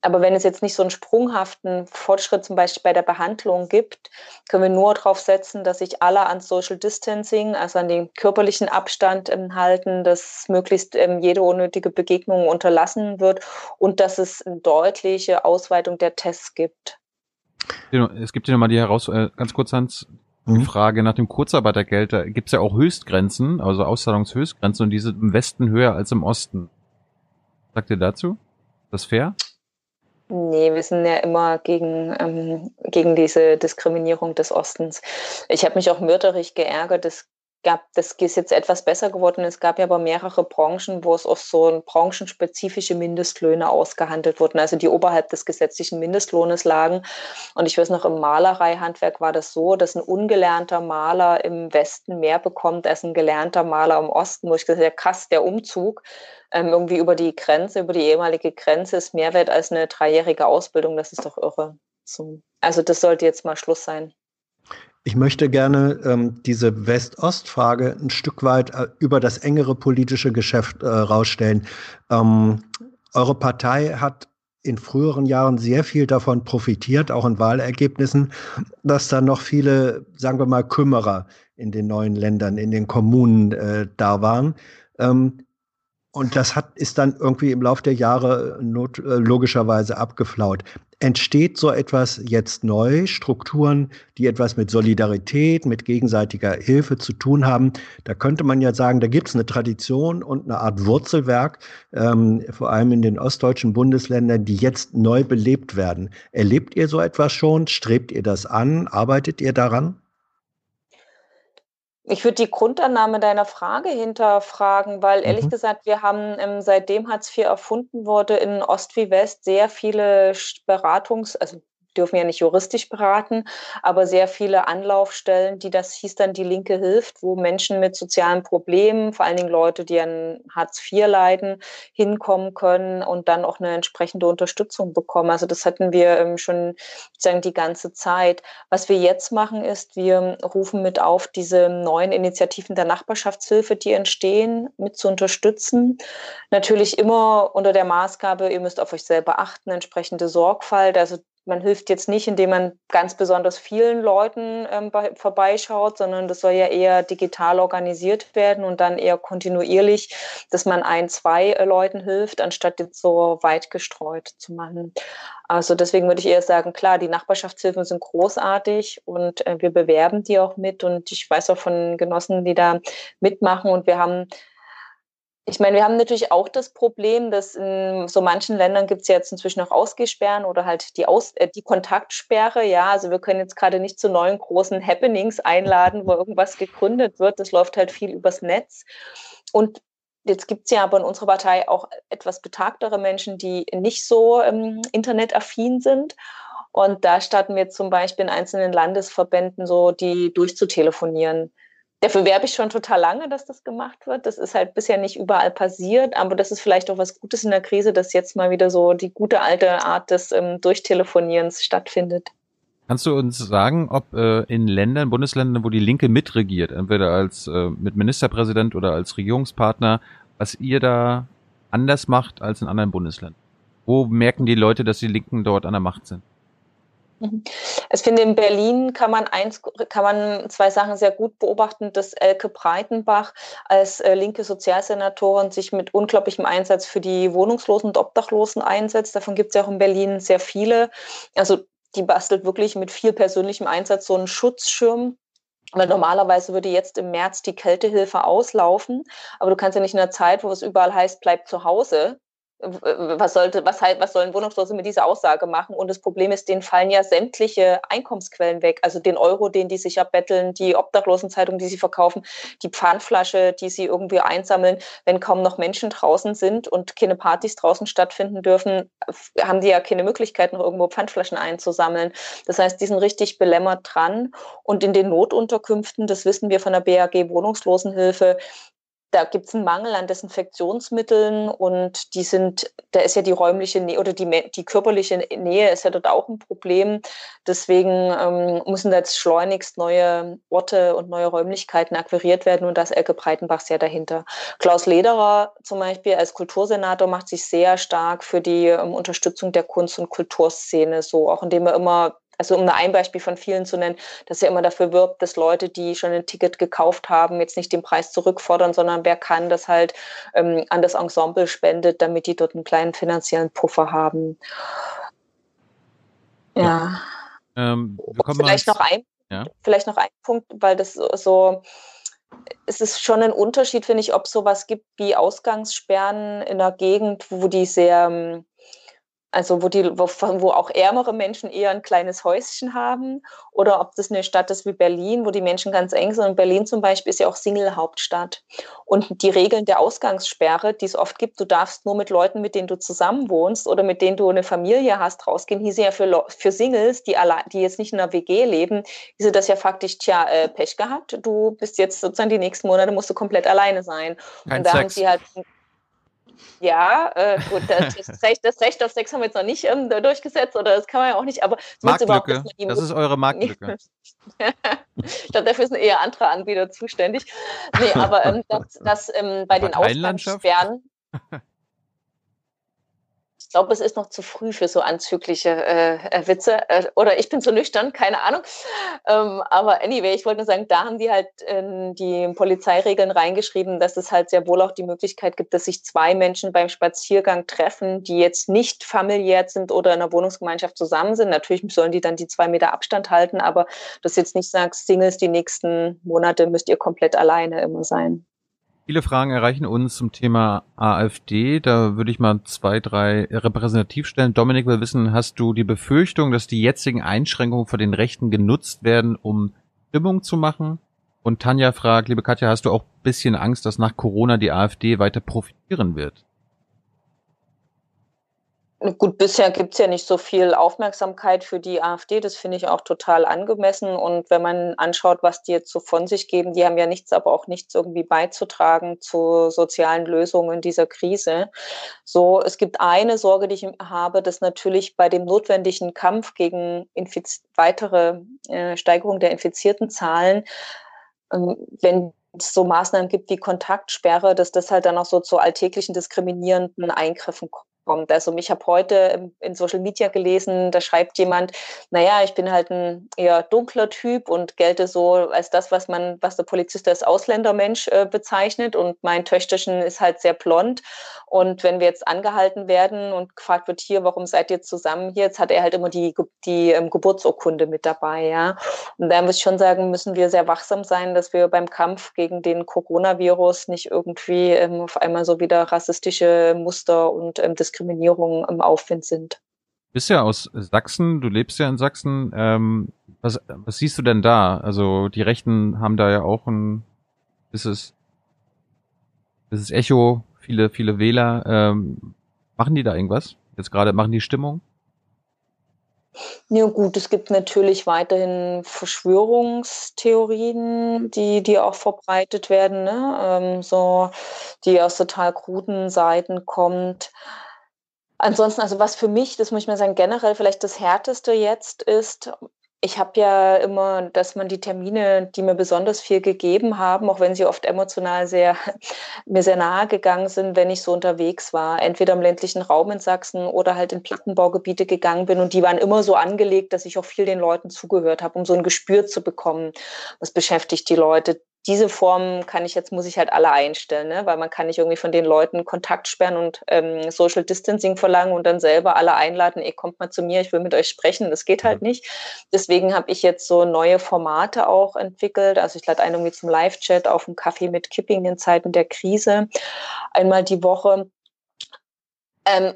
B: Aber wenn es jetzt nicht so einen sprunghaften Fortschritt zum Beispiel bei der Behandlung gibt, können wir nur darauf setzen, dass sich alle an Social Distancing, also an den körperlichen Abstand halten, dass möglichst ähm, jede unnötige Begegnung unterlassen wird und dass es eine deutliche Ausweitung der Tests gibt.
A: Es gibt hier nochmal die heraus, äh, ganz kurz Hans, die mhm. Frage nach dem Kurzarbeitergeld. Da gibt es ja auch Höchstgrenzen, also Auszahlungshöchstgrenzen und die sind im Westen höher als im Osten. Sagt ihr dazu? Ist das fair?
B: Nee, wir sind ja immer gegen, ähm, gegen diese Diskriminierung des Ostens. Ich habe mich auch mörderig geärgert. Es gab, das ist jetzt etwas besser geworden. Es gab ja aber mehrere Branchen, wo es auch so branchenspezifische Mindestlöhne ausgehandelt wurden, also die oberhalb des gesetzlichen Mindestlohnes lagen. Und ich weiß noch, im Malereihandwerk war das so, dass ein ungelernter Maler im Westen mehr bekommt als ein gelernter Maler im Osten, wo ich gesagt habe, krass, der Umzug ähm, irgendwie über die Grenze, über die ehemalige Grenze ist mehr wert als eine dreijährige Ausbildung. Das ist doch irre. So. Also das sollte jetzt mal Schluss sein.
C: Ich möchte gerne ähm, diese West-Ost-Frage ein Stück weit äh, über das engere politische Geschäft äh, rausstellen. Ähm, eure Partei hat in früheren Jahren sehr viel davon profitiert, auch in Wahlergebnissen, dass da noch viele, sagen wir mal, Kümmerer in den neuen Ländern, in den Kommunen äh, da waren. Ähm, Und das hat, ist dann irgendwie im Laufe der Jahre not, äh, logischerweise abgeflaut. Entsteht so etwas jetzt neu, Strukturen, die etwas mit Solidarität, mit gegenseitiger Hilfe zu tun haben? Da könnte man ja sagen, da gibt es eine Tradition und eine Art Wurzelwerk, ähm, vor allem in den ostdeutschen Bundesländern, die jetzt neu belebt werden. Erlebt ihr so etwas schon? Strebt ihr das an? Arbeitet ihr daran?
B: Ich würde die Grundannahme deiner Frage hinterfragen, weil ehrlich mhm. gesagt, wir haben ähm, seitdem Hartz IV erfunden wurde in Ost wie West sehr viele Beratungs-, also dürfen ja nicht juristisch beraten, aber sehr viele Anlaufstellen, die das hieß dann die Linke hilft, wo Menschen mit sozialen Problemen, vor allen Dingen Leute, die an Hartz IV leiden, hinkommen können und dann auch eine entsprechende Unterstützung bekommen. Also das hatten wir ähm, schon sozusagen die ganze Zeit. Was wir jetzt machen, ist, wir rufen mit auf, diese neuen Initiativen der Nachbarschaftshilfe, die entstehen, mit zu unterstützen. Natürlich immer unter der Maßgabe, ihr müsst auf euch selber achten, entsprechende Sorgfalt. Also man hilft jetzt nicht, indem man ganz besonders vielen Leuten ähm, bei, vorbeischaut, sondern das soll ja eher digital organisiert werden und dann eher kontinuierlich, dass man ein, zwei äh, Leuten hilft, anstatt jetzt so weit gestreut zu machen. Also deswegen würde ich eher sagen, klar, die Nachbarschaftshilfen sind großartig und äh, wir bewerben die auch mit und ich weiß auch von Genossen, die da mitmachen und wir haben ich meine, wir haben natürlich auch das Problem, dass in so manchen Ländern gibt es ja jetzt inzwischen auch Ausgesperren oder halt die, Aus äh, die Kontaktsperre. Ja, also wir können jetzt gerade nicht zu neuen großen Happenings einladen, wo irgendwas gegründet wird. Das läuft halt viel übers Netz. Und jetzt gibt es ja aber in unserer Partei auch etwas betagtere Menschen, die nicht so ähm, internetaffin sind. Und da starten wir zum Beispiel in einzelnen Landesverbänden so, die durchzutelefonieren dafür werbe ich schon total lange, dass das gemacht wird. Das ist halt bisher nicht überall passiert, aber das ist vielleicht auch was Gutes in der Krise, dass jetzt mal wieder so die gute alte Art des ähm, Durchtelefonierens stattfindet.
A: Kannst du uns sagen, ob äh, in Ländern, Bundesländern, wo die Linke mitregiert, entweder als äh, mit Ministerpräsident oder als Regierungspartner, was ihr da anders macht als in anderen Bundesländern? Wo merken die Leute, dass die Linken dort an der Macht sind?
B: Mhm. Ich finde, in Berlin kann man eins, kann man zwei Sachen sehr gut beobachten, dass Elke Breitenbach als äh, linke Sozialsenatorin sich mit unglaublichem Einsatz für die Wohnungslosen und Obdachlosen einsetzt. Davon gibt es ja auch in Berlin sehr viele. Also die bastelt wirklich mit viel persönlichem Einsatz so einen Schutzschirm weil normalerweise würde jetzt im März die Kältehilfe auslaufen, aber du kannst ja nicht in einer Zeit, wo es überall heißt, bleib zu Hause, was sollte, was halt, was sollen Wohnungslose mit dieser Aussage machen? Und das Problem ist, denen fallen ja sämtliche Einkommensquellen weg. Also den Euro, den die sich abbetteln, die Obdachlosenzeitung, die sie verkaufen, die Pfandflasche, die sie irgendwie einsammeln. Wenn kaum noch Menschen draußen sind und keine Partys draußen stattfinden dürfen, haben die ja keine Möglichkeit, noch irgendwo Pfandflaschen einzusammeln. Das heißt, die sind richtig belämmert dran. Und in den Notunterkünften, das wissen wir von der BAG Wohnungslosenhilfe, da gibt es einen Mangel an Desinfektionsmitteln und die sind, da ist ja die räumliche Nähe oder die, die körperliche Nähe ist ja dort auch ein Problem. Deswegen ähm, müssen da jetzt schleunigst neue Orte und neue Räumlichkeiten akquiriert werden und das Elke Breitenbach sehr dahinter. Klaus Lederer zum Beispiel als Kultursenator macht sich sehr stark für die ähm, Unterstützung der Kunst- und Kulturszene so, auch indem er immer also um ein Beispiel von vielen zu nennen, dass er immer dafür wirbt, dass Leute, die schon ein Ticket gekauft haben, jetzt nicht den Preis zurückfordern, sondern wer kann, das halt ähm, an das Ensemble spendet, damit die dort einen kleinen finanziellen Puffer haben. Ja. ja. Ähm, vielleicht, noch ein, ja. vielleicht noch ein Punkt, weil das so, es ist schon ein Unterschied, finde ich, ob es sowas gibt wie Ausgangssperren in einer Gegend, wo die sehr ähm, also wo, die, wo, wo auch ärmere Menschen eher ein kleines Häuschen haben oder ob das eine Stadt ist wie Berlin, wo die Menschen ganz eng sind. Und Berlin zum Beispiel ist ja auch Single-Hauptstadt. Und die Regeln der Ausgangssperre, die es oft gibt, du darfst nur mit Leuten, mit denen du zusammen wohnst oder mit denen du eine Familie hast, rausgehen. Sind ja für, für Singles, die, die jetzt nicht in einer WG leben, ist das ja faktisch, tja, äh, Pech gehabt. Du bist jetzt sozusagen die nächsten Monate musst du komplett alleine sein.
A: Kein und da Sex. haben sie halt
B: ja, äh, gut, das, das, *laughs* Recht, das, Recht, auf Sex haben wir jetzt noch nicht ähm, durchgesetzt oder das kann man ja auch nicht, aber
A: Marktlücke, das ist eure Marktlücke. *laughs*
B: ich glaube, dafür sind eher andere Anbieter zuständig. Nee, aber ähm, dass, dass ähm, bei den Ausgangssperren *laughs* Ich glaube, es ist noch zu früh für so anzügliche äh, äh, Witze. Äh, oder ich bin zu nüchtern, keine Ahnung. Ähm, aber anyway, ich wollte nur sagen, da haben die halt in die Polizeiregeln reingeschrieben, dass es halt sehr wohl auch die Möglichkeit gibt, dass sich zwei Menschen beim Spaziergang treffen, die jetzt nicht familiär sind oder in einer Wohnungsgemeinschaft zusammen sind. Natürlich sollen die dann die zwei Meter Abstand halten, aber das jetzt nicht sagst, Singles, die nächsten Monate müsst ihr komplett alleine immer sein.
A: Viele Fragen erreichen uns zum Thema AfD. Da würde ich mal zwei, drei repräsentativ stellen. Dominik will wissen, hast du die Befürchtung, dass die jetzigen Einschränkungen von den Rechten genutzt werden, um Stimmung zu machen? Und Tanja fragt, liebe Katja, hast du auch bisschen Angst, dass nach Corona die AfD weiter profitieren wird?
B: Gut, bisher gibt es ja nicht so viel Aufmerksamkeit für die AfD. Das finde ich auch total angemessen. Und wenn man anschaut, was die jetzt so von sich geben, die haben ja nichts, aber auch nichts irgendwie beizutragen zu sozialen Lösungen dieser Krise. So, es gibt eine Sorge, die ich habe, dass natürlich bei dem notwendigen Kampf gegen Infiz weitere äh, Steigerung der infizierten Zahlen, ähm, wenn es so Maßnahmen gibt wie Kontaktsperre, dass das halt dann auch so zu alltäglichen diskriminierenden Eingriffen kommt kommt. Also ich habe heute in Social Media gelesen, da schreibt jemand, naja, ich bin halt ein eher dunkler Typ und gelte so als das, was man, was der Polizist als Ausländermensch äh, bezeichnet und mein Töchterchen ist halt sehr blond und wenn wir jetzt angehalten werden und gefragt wird hier, warum seid ihr zusammen hier, jetzt hat er halt immer die, die ähm, Geburtsurkunde mit dabei, ja. Und da muss ich schon sagen, müssen wir sehr wachsam sein, dass wir beim Kampf gegen den Coronavirus nicht irgendwie ähm, auf einmal so wieder rassistische Muster und ähm, Diskriminierung Diskriminierung im Aufwind sind.
A: Du bist ja aus Sachsen, du lebst ja in Sachsen. Ähm, was, was siehst du denn da? Also die Rechten haben da ja auch ein gewisses, gewisses Echo, viele, viele Wähler. Ähm, machen die da irgendwas? Jetzt gerade machen die Stimmung?
B: Ja gut, es gibt natürlich weiterhin Verschwörungstheorien, die, die auch verbreitet werden, ne? ähm, so, die aus total kruden Seiten kommt. Ansonsten, also was für mich, das muss ich mal sagen, generell vielleicht das Härteste jetzt ist, ich habe ja immer, dass man die Termine, die mir besonders viel gegeben haben, auch wenn sie oft emotional sehr, *laughs* mir sehr nahe gegangen sind, wenn ich so unterwegs war, entweder im ländlichen Raum in Sachsen oder halt in Plattenbaugebiete gegangen bin. Und die waren immer so angelegt, dass ich auch viel den Leuten zugehört habe, um so ein Gespür zu bekommen, was beschäftigt die Leute diese Form kann ich jetzt, muss ich halt alle einstellen, ne? weil man kann nicht irgendwie von den Leuten Kontakt sperren und ähm, Social Distancing verlangen und dann selber alle einladen, ey, kommt mal zu mir, ich will mit euch sprechen. Das geht halt nicht. Deswegen habe ich jetzt so neue Formate auch entwickelt. Also ich lade ein irgendwie zum Live-Chat auf dem Kaffee mit Kipping in Zeiten der Krise einmal die Woche. Ähm,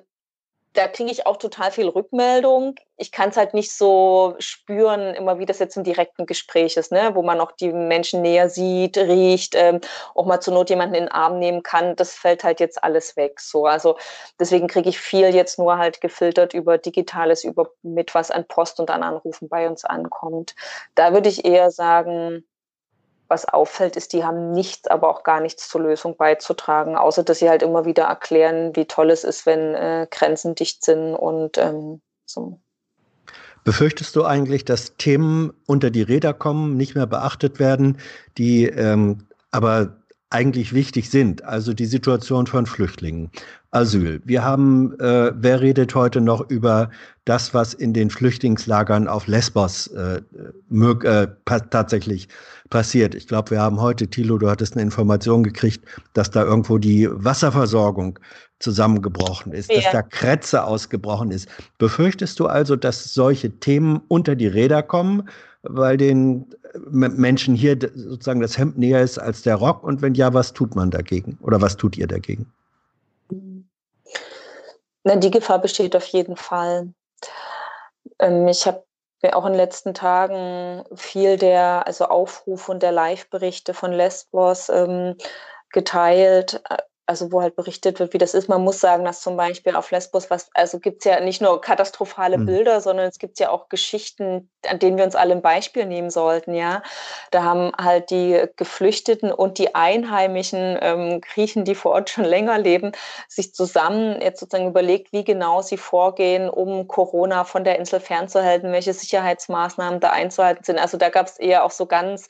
B: da kriege ich auch total viel Rückmeldung. Ich kann es halt nicht so spüren, immer wie das jetzt im direkten Gespräch ist, ne? wo man auch die Menschen näher sieht, riecht, ähm, auch mal zur Not jemanden in den Arm nehmen kann. Das fällt halt jetzt alles weg. So, also deswegen kriege ich viel jetzt nur halt gefiltert über Digitales, über mit was an Post und an Anrufen bei uns ankommt. Da würde ich eher sagen, was auffällt, ist, die haben nichts, aber auch gar nichts zur Lösung beizutragen, außer dass sie halt immer wieder erklären, wie toll es ist, wenn äh, Grenzen dicht sind und ähm, so.
C: Befürchtest du eigentlich, dass Themen unter die Räder kommen, nicht mehr beachtet werden, die ähm, aber eigentlich wichtig sind? Also die Situation von Flüchtlingen, Asyl. Wir haben, äh, wer redet heute noch über das, was in den Flüchtlingslagern auf Lesbos äh, äh, tatsächlich passiert? Ich glaube, wir haben heute, Thilo, du hattest eine Information gekriegt, dass da irgendwo die Wasserversorgung zusammengebrochen ist, ja. dass da Krätze ausgebrochen ist. Befürchtest du also, dass solche Themen unter die Räder kommen, weil den Menschen hier sozusagen das Hemd näher ist als der Rock? Und wenn ja, was tut man dagegen? Oder was tut ihr dagegen?
B: Na, die Gefahr besteht auf jeden Fall. Ähm, ich habe auch in den letzten Tagen viel der also Aufrufe und der Live-Berichte von Lesbos ähm, geteilt, also wo halt berichtet wird, wie das ist. Man muss sagen, dass zum Beispiel auf Lesbos, was, also gibt es ja nicht nur katastrophale mhm. Bilder, sondern es gibt ja auch Geschichten, an denen wir uns alle ein Beispiel nehmen sollten, ja. Da haben halt die Geflüchteten und die Einheimischen ähm, Griechen, die vor Ort schon länger leben, sich zusammen jetzt sozusagen überlegt, wie genau sie vorgehen, um Corona von der Insel fernzuhalten, welche Sicherheitsmaßnahmen da einzuhalten sind. Also da gab es eher auch so ganz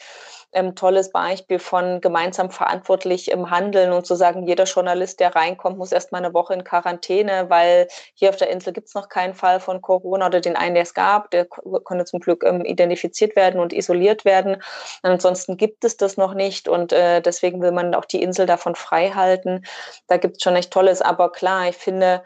B: ähm, tolles Beispiel von gemeinsam verantwortlich im Handeln und zu sagen, jeder Journalist, der reinkommt, muss erst mal eine Woche in Quarantäne, weil hier auf der Insel gibt es noch keinen Fall von Corona oder den einen, der es gab, der konnte zum Glück ähm, identifiziert werden und isoliert werden. Ansonsten gibt es das noch nicht und äh, deswegen will man auch die Insel davon frei halten. Da gibt es schon echt Tolles, aber klar, ich finde,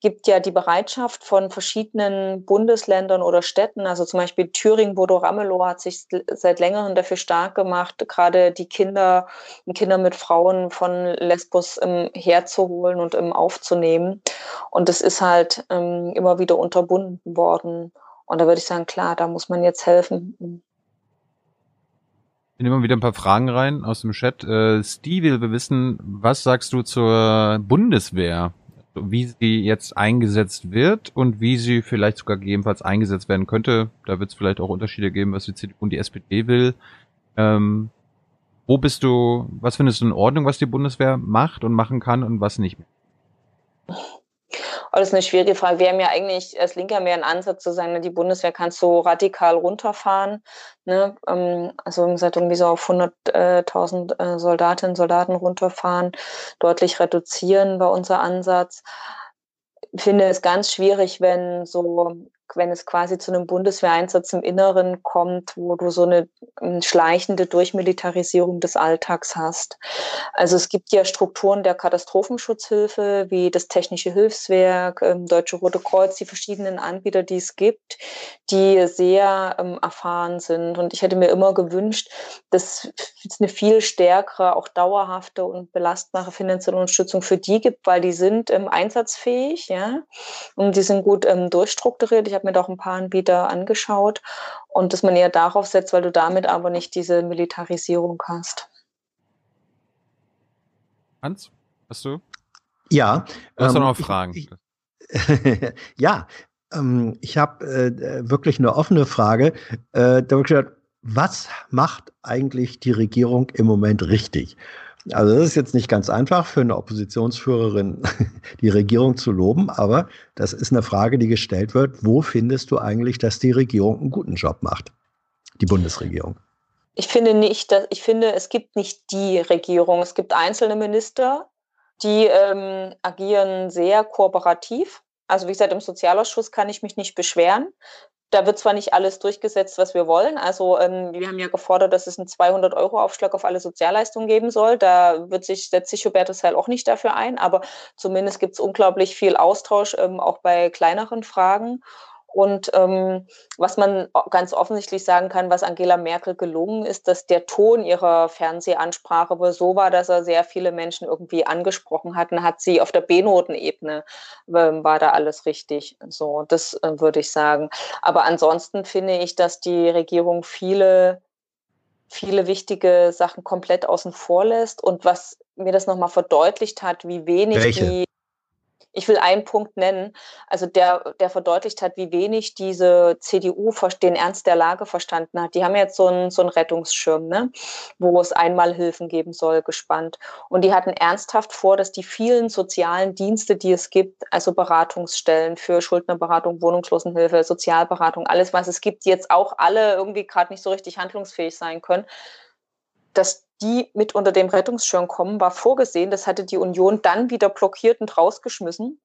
B: gibt ja die Bereitschaft von verschiedenen Bundesländern oder Städten, also zum Beispiel Thüringen, Bodo Ramelow hat sich seit längerem dafür stark gemacht, gerade die Kinder, Kinder mit Frauen von Lesbos ähm, herzuholen und ähm, aufzunehmen. Und das ist halt ähm, immer wieder unterbunden worden. Und da würde ich sagen, klar, da muss man jetzt helfen.
A: Wir nehmen wieder ein paar Fragen rein aus dem Chat. Äh, Steve will wissen, was sagst du zur Bundeswehr? Wie sie jetzt eingesetzt wird und wie sie vielleicht sogar gegebenenfalls eingesetzt werden könnte. Da wird es vielleicht auch Unterschiede geben, was die CDU und die SPD will. Ähm, wo bist du, was findest du in Ordnung, was die Bundeswehr macht und machen kann und was nicht?
B: Oh, das ist eine schwierige Frage. Wir haben ja eigentlich als Linker mehr einen Ansatz zu sagen, ne, die Bundeswehr kannst du radikal runterfahren. Ne? Ähm, also wie gesagt, irgendwie so auf 100.000 äh, Soldatinnen und Soldaten runterfahren, deutlich reduzieren war unser Ansatz. Ich finde es ganz schwierig, wenn so wenn es quasi zu einem Bundeswehreinsatz im Inneren kommt, wo du so eine ähm, schleichende Durchmilitarisierung des Alltags hast. Also es gibt ja Strukturen der Katastrophenschutzhilfe, wie das Technische Hilfswerk, ähm, Deutsche Rote Kreuz, die verschiedenen Anbieter, die es gibt, die sehr ähm, erfahren sind. Und ich hätte mir immer gewünscht, dass es eine viel stärkere, auch dauerhafte und belastbare finanzielle Unterstützung für die gibt, weil die sind ähm, einsatzfähig, ja, und die sind gut ähm, durchstrukturiert. Ich habe mir doch ein paar Anbieter angeschaut und dass man eher darauf setzt, weil du damit aber nicht diese Militarisierung hast.
A: Hans, hast du?
C: Ja.
A: Du hast ähm, noch Fragen. Ich,
C: ich, *laughs* ja, ähm, ich habe äh, wirklich eine offene Frage. Äh, was macht eigentlich die Regierung im Moment richtig? Also das ist jetzt nicht ganz einfach für eine Oppositionsführerin, *laughs* die Regierung zu loben, aber das ist eine Frage, die gestellt wird. Wo findest du eigentlich, dass die Regierung einen guten Job macht? Die Bundesregierung.
B: Ich finde nicht, dass, ich finde, es gibt nicht die Regierung. Es gibt einzelne Minister, die ähm, agieren sehr kooperativ. Also wie gesagt, im Sozialausschuss kann ich mich nicht beschweren da wird zwar nicht alles durchgesetzt, was wir wollen. Also ähm, wir haben ja gefordert, dass es einen 200-Euro-Aufschlag auf alle Sozialleistungen geben soll. Da wird sich, setzt sich Hubertus Heil auch nicht dafür ein, aber zumindest gibt es unglaublich viel Austausch, ähm, auch bei kleineren Fragen. Und ähm, was man ganz offensichtlich sagen kann, was Angela Merkel gelungen ist, dass der Ton ihrer Fernsehansprache wohl so war, dass er sehr viele Menschen irgendwie angesprochen hat. Und hat sie auf der B-Notenebene äh, war da alles richtig. So, das äh, würde ich sagen. Aber ansonsten finde ich, dass die Regierung viele viele wichtige Sachen komplett außen vor lässt und was mir das nochmal verdeutlicht hat, wie wenig Welche? die ich will einen Punkt nennen, also der, der verdeutlicht hat, wie wenig diese CDU den Ernst der Lage verstanden hat. Die haben jetzt so einen, so einen Rettungsschirm, ne, wo es einmal Hilfen geben soll, gespannt. Und die hatten ernsthaft vor, dass die vielen sozialen Dienste, die es gibt, also Beratungsstellen für Schuldnerberatung, Wohnungslosenhilfe, Sozialberatung, alles, was es gibt, jetzt auch alle irgendwie gerade nicht so richtig handlungsfähig sein können, dass die mit unter dem Rettungsschirm kommen, war vorgesehen. Das hatte die Union dann wieder blockiert und rausgeschmissen.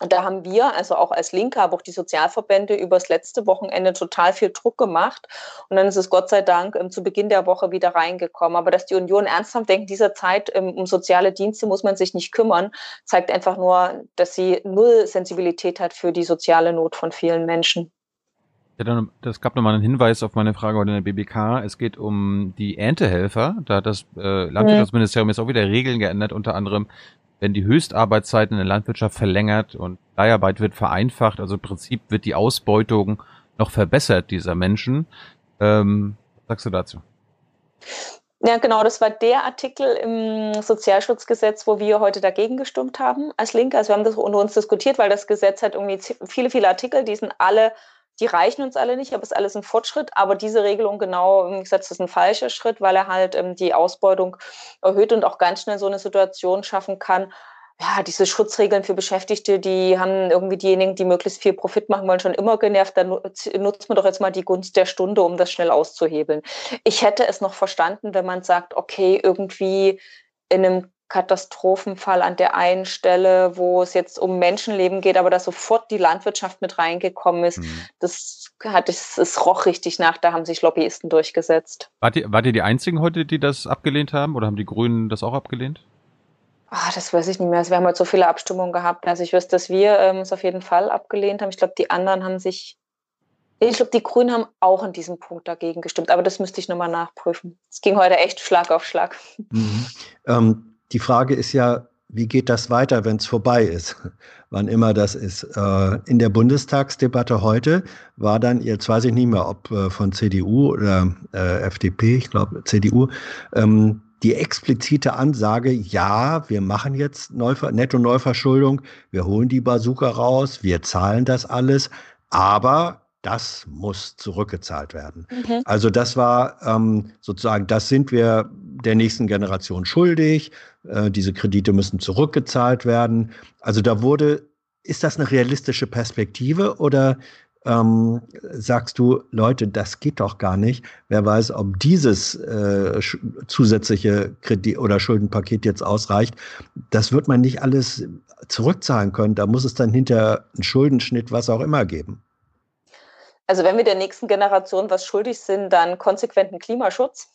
B: Und da haben wir, also auch als Linke, aber auch die Sozialverbände übers letzte Wochenende total viel Druck gemacht. Und dann ist es Gott sei Dank ähm, zu Beginn der Woche wieder reingekommen. Aber dass die Union ernsthaft denkt, in dieser Zeit ähm, um soziale Dienste muss man sich nicht kümmern, zeigt einfach nur, dass sie null Sensibilität hat für die soziale Not von vielen Menschen.
A: Das gab nochmal einen Hinweis auf meine Frage heute in der BBK. Es geht um die Erntehelfer. Da hat das äh, Landwirtschaftsministerium jetzt auch wieder Regeln geändert, unter anderem, wenn die Höchstarbeitszeiten in der Landwirtschaft verlängert und Leiharbeit wird vereinfacht. Also im Prinzip wird die Ausbeutung noch verbessert dieser Menschen. Ähm, was sagst du dazu?
B: Ja, genau, das war der Artikel im Sozialschutzgesetz, wo wir heute dagegen gestimmt haben als Linke. Also wir haben das unter uns diskutiert, weil das Gesetz hat irgendwie viele, viele Artikel, die sind alle die reichen uns alle nicht, aber es ist alles ein Fortschritt. Aber diese Regelung genau, wie gesagt, ist ein falscher Schritt, weil er halt ähm, die Ausbeutung erhöht und auch ganz schnell so eine Situation schaffen kann, ja, diese Schutzregeln für Beschäftigte, die haben irgendwie diejenigen, die möglichst viel Profit machen wollen, schon immer genervt. Dann nutzt man doch jetzt mal die Gunst der Stunde, um das schnell auszuhebeln. Ich hätte es noch verstanden, wenn man sagt, okay, irgendwie in einem Katastrophenfall an der einen Stelle, wo es jetzt um Menschenleben geht, aber da sofort die Landwirtschaft mit reingekommen ist. Mhm. Das hat es, es roch richtig nach, da haben sich Lobbyisten durchgesetzt.
A: Wart ihr, wart ihr die einzigen heute, die das abgelehnt haben oder haben die Grünen das auch abgelehnt?
B: Ah, das weiß ich nicht mehr. Also wir haben halt so viele Abstimmungen gehabt. Also ich weiß, dass wir ähm, es auf jeden Fall abgelehnt haben. Ich glaube, die anderen haben sich ich glaube, die Grünen haben auch in diesem Punkt dagegen gestimmt, aber das müsste ich nochmal nachprüfen. Es ging heute echt Schlag auf Schlag.
C: Mhm. Ähm, die Frage ist ja, wie geht das weiter, wenn es vorbei ist? *laughs* Wann immer das ist. Äh, in der Bundestagsdebatte heute war dann, jetzt weiß ich nicht mehr, ob äh, von CDU oder äh, FDP, ich glaube CDU, ähm, die explizite Ansage, ja, wir machen jetzt Neuver Netto-Neuverschuldung, wir holen die Bazooka raus, wir zahlen das alles, aber das muss zurückgezahlt werden. Mhm. Also das war ähm, sozusagen, das sind wir der nächsten Generation schuldig. Äh, diese Kredite müssen zurückgezahlt werden. Also da wurde, ist das eine realistische Perspektive oder ähm, sagst du, Leute, das geht doch gar nicht. Wer weiß, ob dieses äh, zusätzliche Kredit oder Schuldenpaket jetzt ausreicht. Das wird man nicht alles zurückzahlen können. Da muss es dann hinter einen Schuldenschnitt, was auch immer geben.
B: Also wenn wir der nächsten Generation was schuldig sind, dann konsequenten Klimaschutz.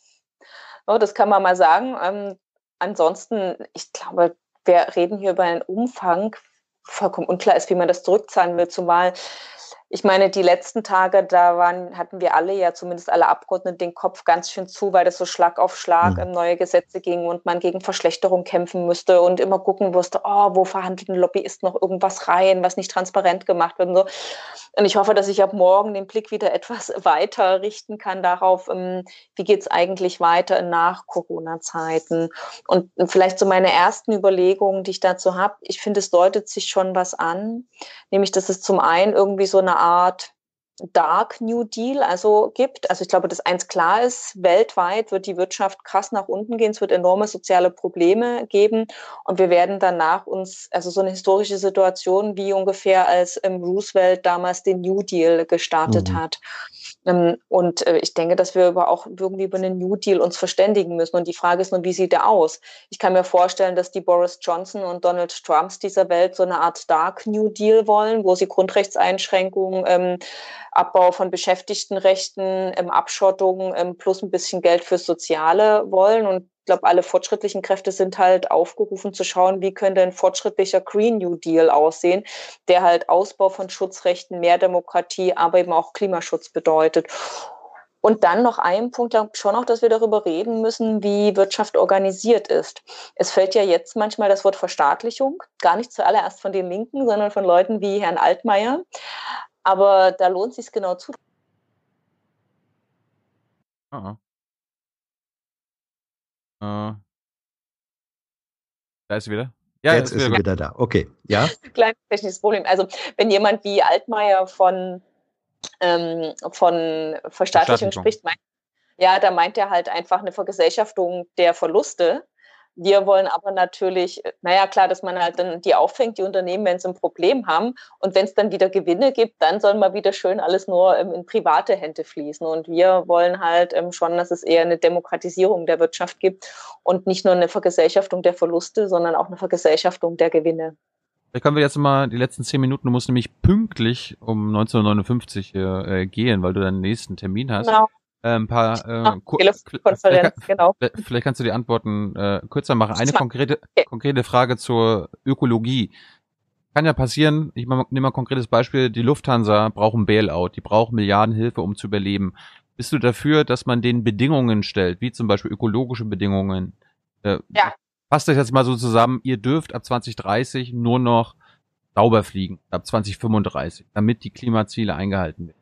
B: Das kann man mal sagen. Ähm, ansonsten, ich glaube, wir reden hier über einen Umfang, vollkommen unklar ist, wie man das zurückzahlen will, zumal ich meine, die letzten Tage, da waren, hatten wir alle ja zumindest alle Abgeordneten den Kopf ganz schön zu, weil das so Schlag auf Schlag mhm. neue Gesetze ging und man gegen Verschlechterung kämpfen müsste und immer gucken musste, oh, wo verhandelt ein Lobbyist noch irgendwas rein, was nicht transparent gemacht wird und so. Und ich hoffe, dass ich ab morgen den Blick wieder *laughs* etwas weiter richten kann darauf, ähm, wie geht es eigentlich weiter nach Corona-Zeiten. Und vielleicht so meine ersten Überlegungen, die ich dazu habe, ich finde, es deutet sich schon was an, nämlich, dass es zum einen irgendwie so eine Art Dark New Deal also gibt. Also ich glaube, dass eins klar ist, weltweit wird die Wirtschaft krass nach unten gehen, es wird enorme soziale Probleme geben und wir werden danach uns, also so eine historische Situation wie ungefähr als Roosevelt damals den New Deal gestartet mhm. hat. Ähm, und äh, ich denke, dass wir über auch irgendwie über einen New Deal uns verständigen müssen. Und die Frage ist nur, wie sieht der aus? Ich kann mir vorstellen, dass die Boris Johnson und Donald Trumps dieser Welt so eine Art Dark New Deal wollen, wo sie Grundrechtseinschränkungen, ähm, Abbau von Beschäftigtenrechten, ähm, Abschottung plus ein bisschen Geld fürs Soziale wollen. Und ich glaube, alle fortschrittlichen Kräfte sind halt aufgerufen zu schauen, wie könnte ein fortschrittlicher Green New Deal aussehen, der halt Ausbau von Schutzrechten, mehr Demokratie, aber eben auch Klimaschutz bedeutet. Und dann noch ein Punkt, schon auch, dass wir darüber reden müssen, wie Wirtschaft organisiert ist. Es fällt ja jetzt manchmal das Wort Verstaatlichung, gar nicht zuallererst von den Linken, sondern von Leuten wie Herrn Altmaier. Aber da lohnt es sich genau zu.
A: Aha. Äh, da ist sie wieder.
C: Ja, jetzt, ist sie wieder da. Okay, ja.
B: Kleines technisches Problem. Also wenn jemand wie Altmaier von, ähm, von Verstaatlichung spricht, meint, ja, da meint er halt einfach eine Vergesellschaftung der Verluste. Wir wollen aber natürlich, naja, klar, dass man halt dann die auffängt, die Unternehmen, wenn sie ein Problem haben. Und wenn es dann wieder Gewinne gibt, dann soll mal wieder schön alles nur ähm, in private Hände fließen. Und wir wollen halt ähm, schon, dass es eher eine Demokratisierung der Wirtschaft gibt und nicht nur eine Vergesellschaftung der Verluste, sondern auch eine Vergesellschaftung der Gewinne.
A: Vielleicht können wir jetzt mal die letzten zehn Minuten, du musst nämlich pünktlich um 1959 äh, gehen, weil du deinen nächsten Termin hast. Genau. Äh, ein paar äh, ah, vielleicht, genau. vielleicht kannst du die Antworten äh, kürzer machen. Eine konkrete, okay. konkrete Frage zur Ökologie. Kann ja passieren, ich nehme mal ein konkretes Beispiel, die Lufthansa braucht ein Bailout, die braucht Milliardenhilfe, um zu überleben. Bist du dafür, dass man den Bedingungen stellt, wie zum Beispiel ökologische Bedingungen? Äh, ja. Passt euch jetzt mal so zusammen, ihr dürft ab 2030 nur noch sauber fliegen, ab 2035, damit die Klimaziele eingehalten werden.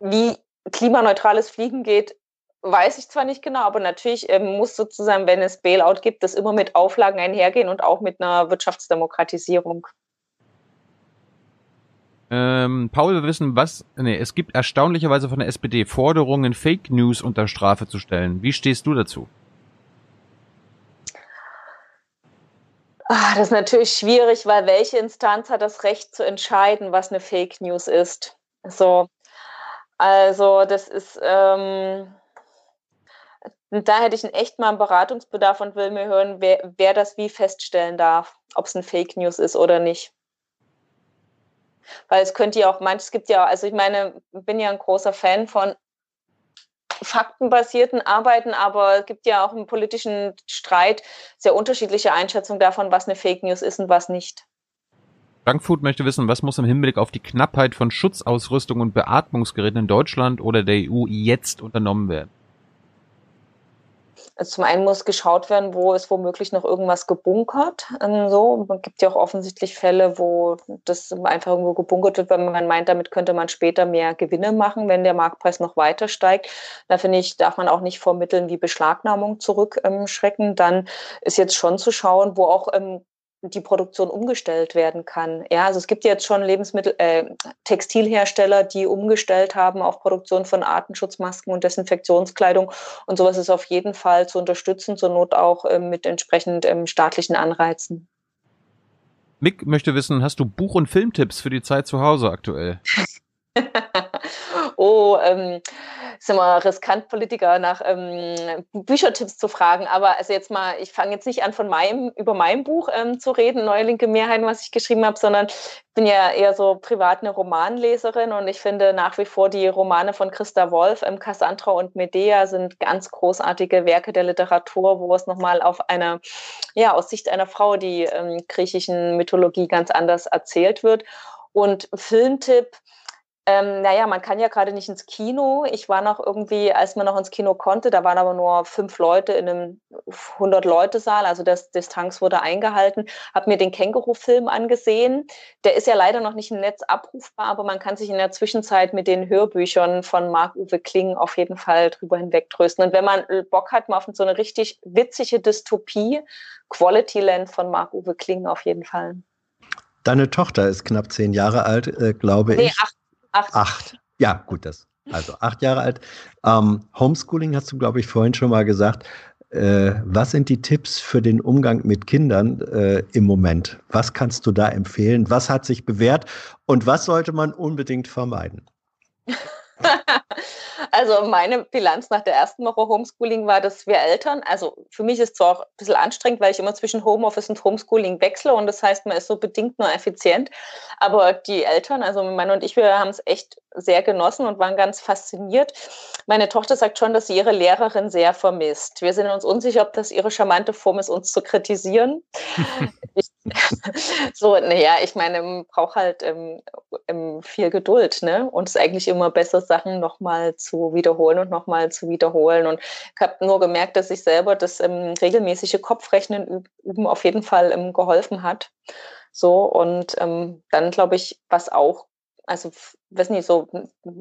B: Wie klimaneutrales Fliegen geht, weiß ich zwar nicht genau, aber natürlich ähm, muss sozusagen, wenn es Bailout gibt, das immer mit Auflagen einhergehen und auch mit einer Wirtschaftsdemokratisierung.
A: Ähm, Paul, wir wissen, was, nee, es gibt erstaunlicherweise von der SPD Forderungen, Fake News unter Strafe zu stellen. Wie stehst du dazu?
B: Ach, das ist natürlich schwierig, weil welche Instanz hat das Recht zu entscheiden, was eine Fake News ist? So, also das ist, ähm, da hätte ich echt mal einen Beratungsbedarf und will mir hören, wer, wer das wie feststellen darf, ob es eine Fake News ist oder nicht. Weil es könnte ja auch, manches gibt ja, also ich meine, bin ja ein großer Fan von faktenbasierten Arbeiten, aber es gibt ja auch im politischen Streit sehr unterschiedliche Einschätzungen davon, was eine Fake News ist und was nicht.
A: Frankfurt möchte wissen, was muss im Hinblick auf die Knappheit von Schutzausrüstung und Beatmungsgeräten in Deutschland oder der EU jetzt unternommen werden?
B: Also zum einen muss geschaut werden, wo ist womöglich noch irgendwas gebunkert. Ähm, so, man gibt ja auch offensichtlich Fälle, wo das einfach irgendwo gebunkert wird, weil man meint, damit könnte man später mehr Gewinne machen, wenn der Marktpreis noch weiter steigt. Da finde ich, darf man auch nicht vor Mitteln wie Beschlagnahmung zurückschrecken. Dann ist jetzt schon zu schauen, wo auch ähm, die Produktion umgestellt werden kann. Ja, also es gibt jetzt schon Lebensmittel, äh, Textilhersteller, die umgestellt haben auf Produktion von Artenschutzmasken und Desinfektionskleidung und sowas ist auf jeden Fall zu unterstützen, zur Not auch ähm, mit entsprechend ähm, staatlichen Anreizen.
A: Mick möchte wissen, hast du Buch- und Filmtipps für die Zeit zu Hause aktuell? *laughs*
B: oh, ähm, ist immer riskant, Politiker nach ähm, Büchertipps zu fragen. Aber also jetzt mal, ich fange jetzt nicht an, von meinem, über mein Buch ähm, zu reden, Neue Linke Mehrheiten, was ich geschrieben habe, sondern bin ja eher so privat eine Romanleserin und ich finde nach wie vor die Romane von Christa Wolf, ähm, Cassandra und Medea sind ganz großartige Werke der Literatur, wo es nochmal auf einer, ja, aus Sicht einer Frau die ähm, griechischen Mythologie ganz anders erzählt wird. Und Filmtipp, ähm, naja, man kann ja gerade nicht ins Kino. Ich war noch irgendwie, als man noch ins Kino konnte, da waren aber nur fünf Leute in einem 100-Leute-Saal, also das Distanz wurde eingehalten, habe mir den Känguru-Film angesehen. Der ist ja leider noch nicht im Netz abrufbar, aber man kann sich in der Zwischenzeit mit den Hörbüchern von Marc-Uwe Kling auf jeden Fall drüber hinwegtrösten. Und wenn man Bock hat, mal auf so eine richtig witzige Dystopie, Quality Land von Marc-Uwe Kling auf jeden Fall.
C: Deine Tochter ist knapp zehn Jahre alt, äh, glaube nee, ich.
B: Acht Acht.
C: Acht. Ja, gut, das. Also acht Jahre alt. Ähm, Homeschooling hast du, glaube ich, vorhin schon mal gesagt. Äh, was sind die Tipps für den Umgang mit Kindern äh, im Moment? Was kannst du da empfehlen? Was hat sich bewährt und was sollte man unbedingt vermeiden? *laughs*
B: Also meine Bilanz nach der ersten Woche Homeschooling war, dass wir Eltern, also für mich ist es zwar auch ein bisschen anstrengend, weil ich immer zwischen Homeoffice und Homeschooling wechsle und das heißt, man ist so bedingt nur effizient, aber die Eltern, also mein Mann und ich, wir haben es echt sehr genossen und waren ganz fasziniert. Meine Tochter sagt schon, dass sie ihre Lehrerin sehr vermisst. Wir sind uns unsicher, ob das ihre charmante Form ist, uns zu kritisieren. *laughs* so, naja, ich meine, man braucht halt ähm, ähm, viel Geduld, ne? Und es ist eigentlich immer besser, Sachen nochmal zu wiederholen und nochmal zu wiederholen. Und ich habe nur gemerkt, dass ich selber das ähm, regelmäßige Kopfrechnen üben auf jeden Fall ähm, geholfen hat. So, und ähm, dann glaube ich, was auch also weiß nicht, so,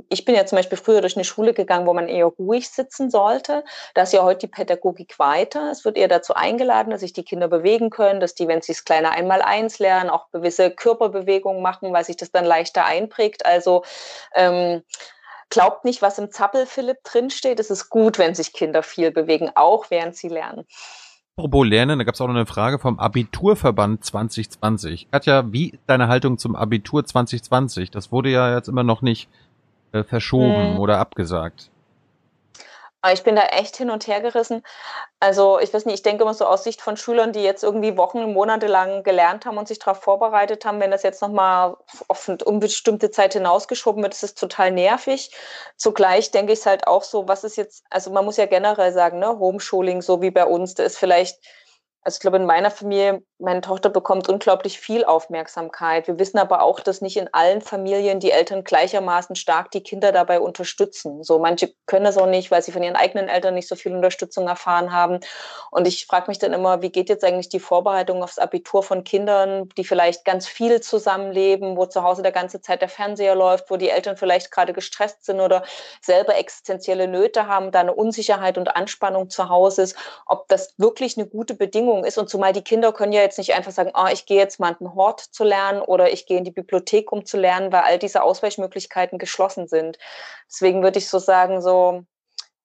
B: ich bin ja zum Beispiel früher durch eine Schule gegangen, wo man eher ruhig sitzen sollte. Da ist ja heute die Pädagogik weiter. Es wird eher dazu eingeladen, dass sich die Kinder bewegen können, dass die, wenn sie das kleine Einmal-Eins lernen, auch gewisse Körperbewegungen machen, weil sich das dann leichter einprägt. Also ähm, glaubt nicht, was im Zappel-Philipp drinsteht. Es ist gut, wenn sich Kinder viel bewegen, auch während sie lernen.
A: Apropos Lernen, da gab es auch noch eine Frage vom Abiturverband 2020. Katja, wie ist deine Haltung zum Abitur 2020? Das wurde ja jetzt immer noch nicht äh, verschoben hm. oder abgesagt.
B: Ich bin da echt hin und her gerissen. Also ich weiß nicht, ich denke immer so aus Sicht von Schülern, die jetzt irgendwie Wochen, Monate lang gelernt haben und sich darauf vorbereitet haben, wenn das jetzt nochmal auf eine unbestimmte Zeit hinausgeschoben wird, ist es total nervig. Zugleich denke ich es halt auch so, was ist jetzt, also man muss ja generell sagen, ne, Homeschooling, so wie bei uns, da ist vielleicht also ich glaube, in meiner Familie, meine Tochter bekommt unglaublich viel Aufmerksamkeit. Wir wissen aber auch, dass nicht in allen Familien die Eltern gleichermaßen stark die Kinder dabei unterstützen. So manche können das auch nicht, weil sie von ihren eigenen Eltern nicht so viel Unterstützung erfahren haben. Und ich frage mich dann immer, wie geht jetzt eigentlich die Vorbereitung aufs Abitur von Kindern, die vielleicht ganz viel zusammenleben, wo zu Hause der ganze Zeit der Fernseher läuft, wo die Eltern vielleicht gerade gestresst sind oder selber existenzielle Nöte haben, da eine Unsicherheit und Anspannung zu Hause ist, ob das wirklich eine gute Bedingung Bedingung ist. Und zumal die Kinder können ja jetzt nicht einfach sagen, oh, ich gehe jetzt mal in den Hort zu lernen oder ich gehe in die Bibliothek, um zu lernen, weil all diese Ausweichmöglichkeiten geschlossen sind. Deswegen würde ich so sagen, so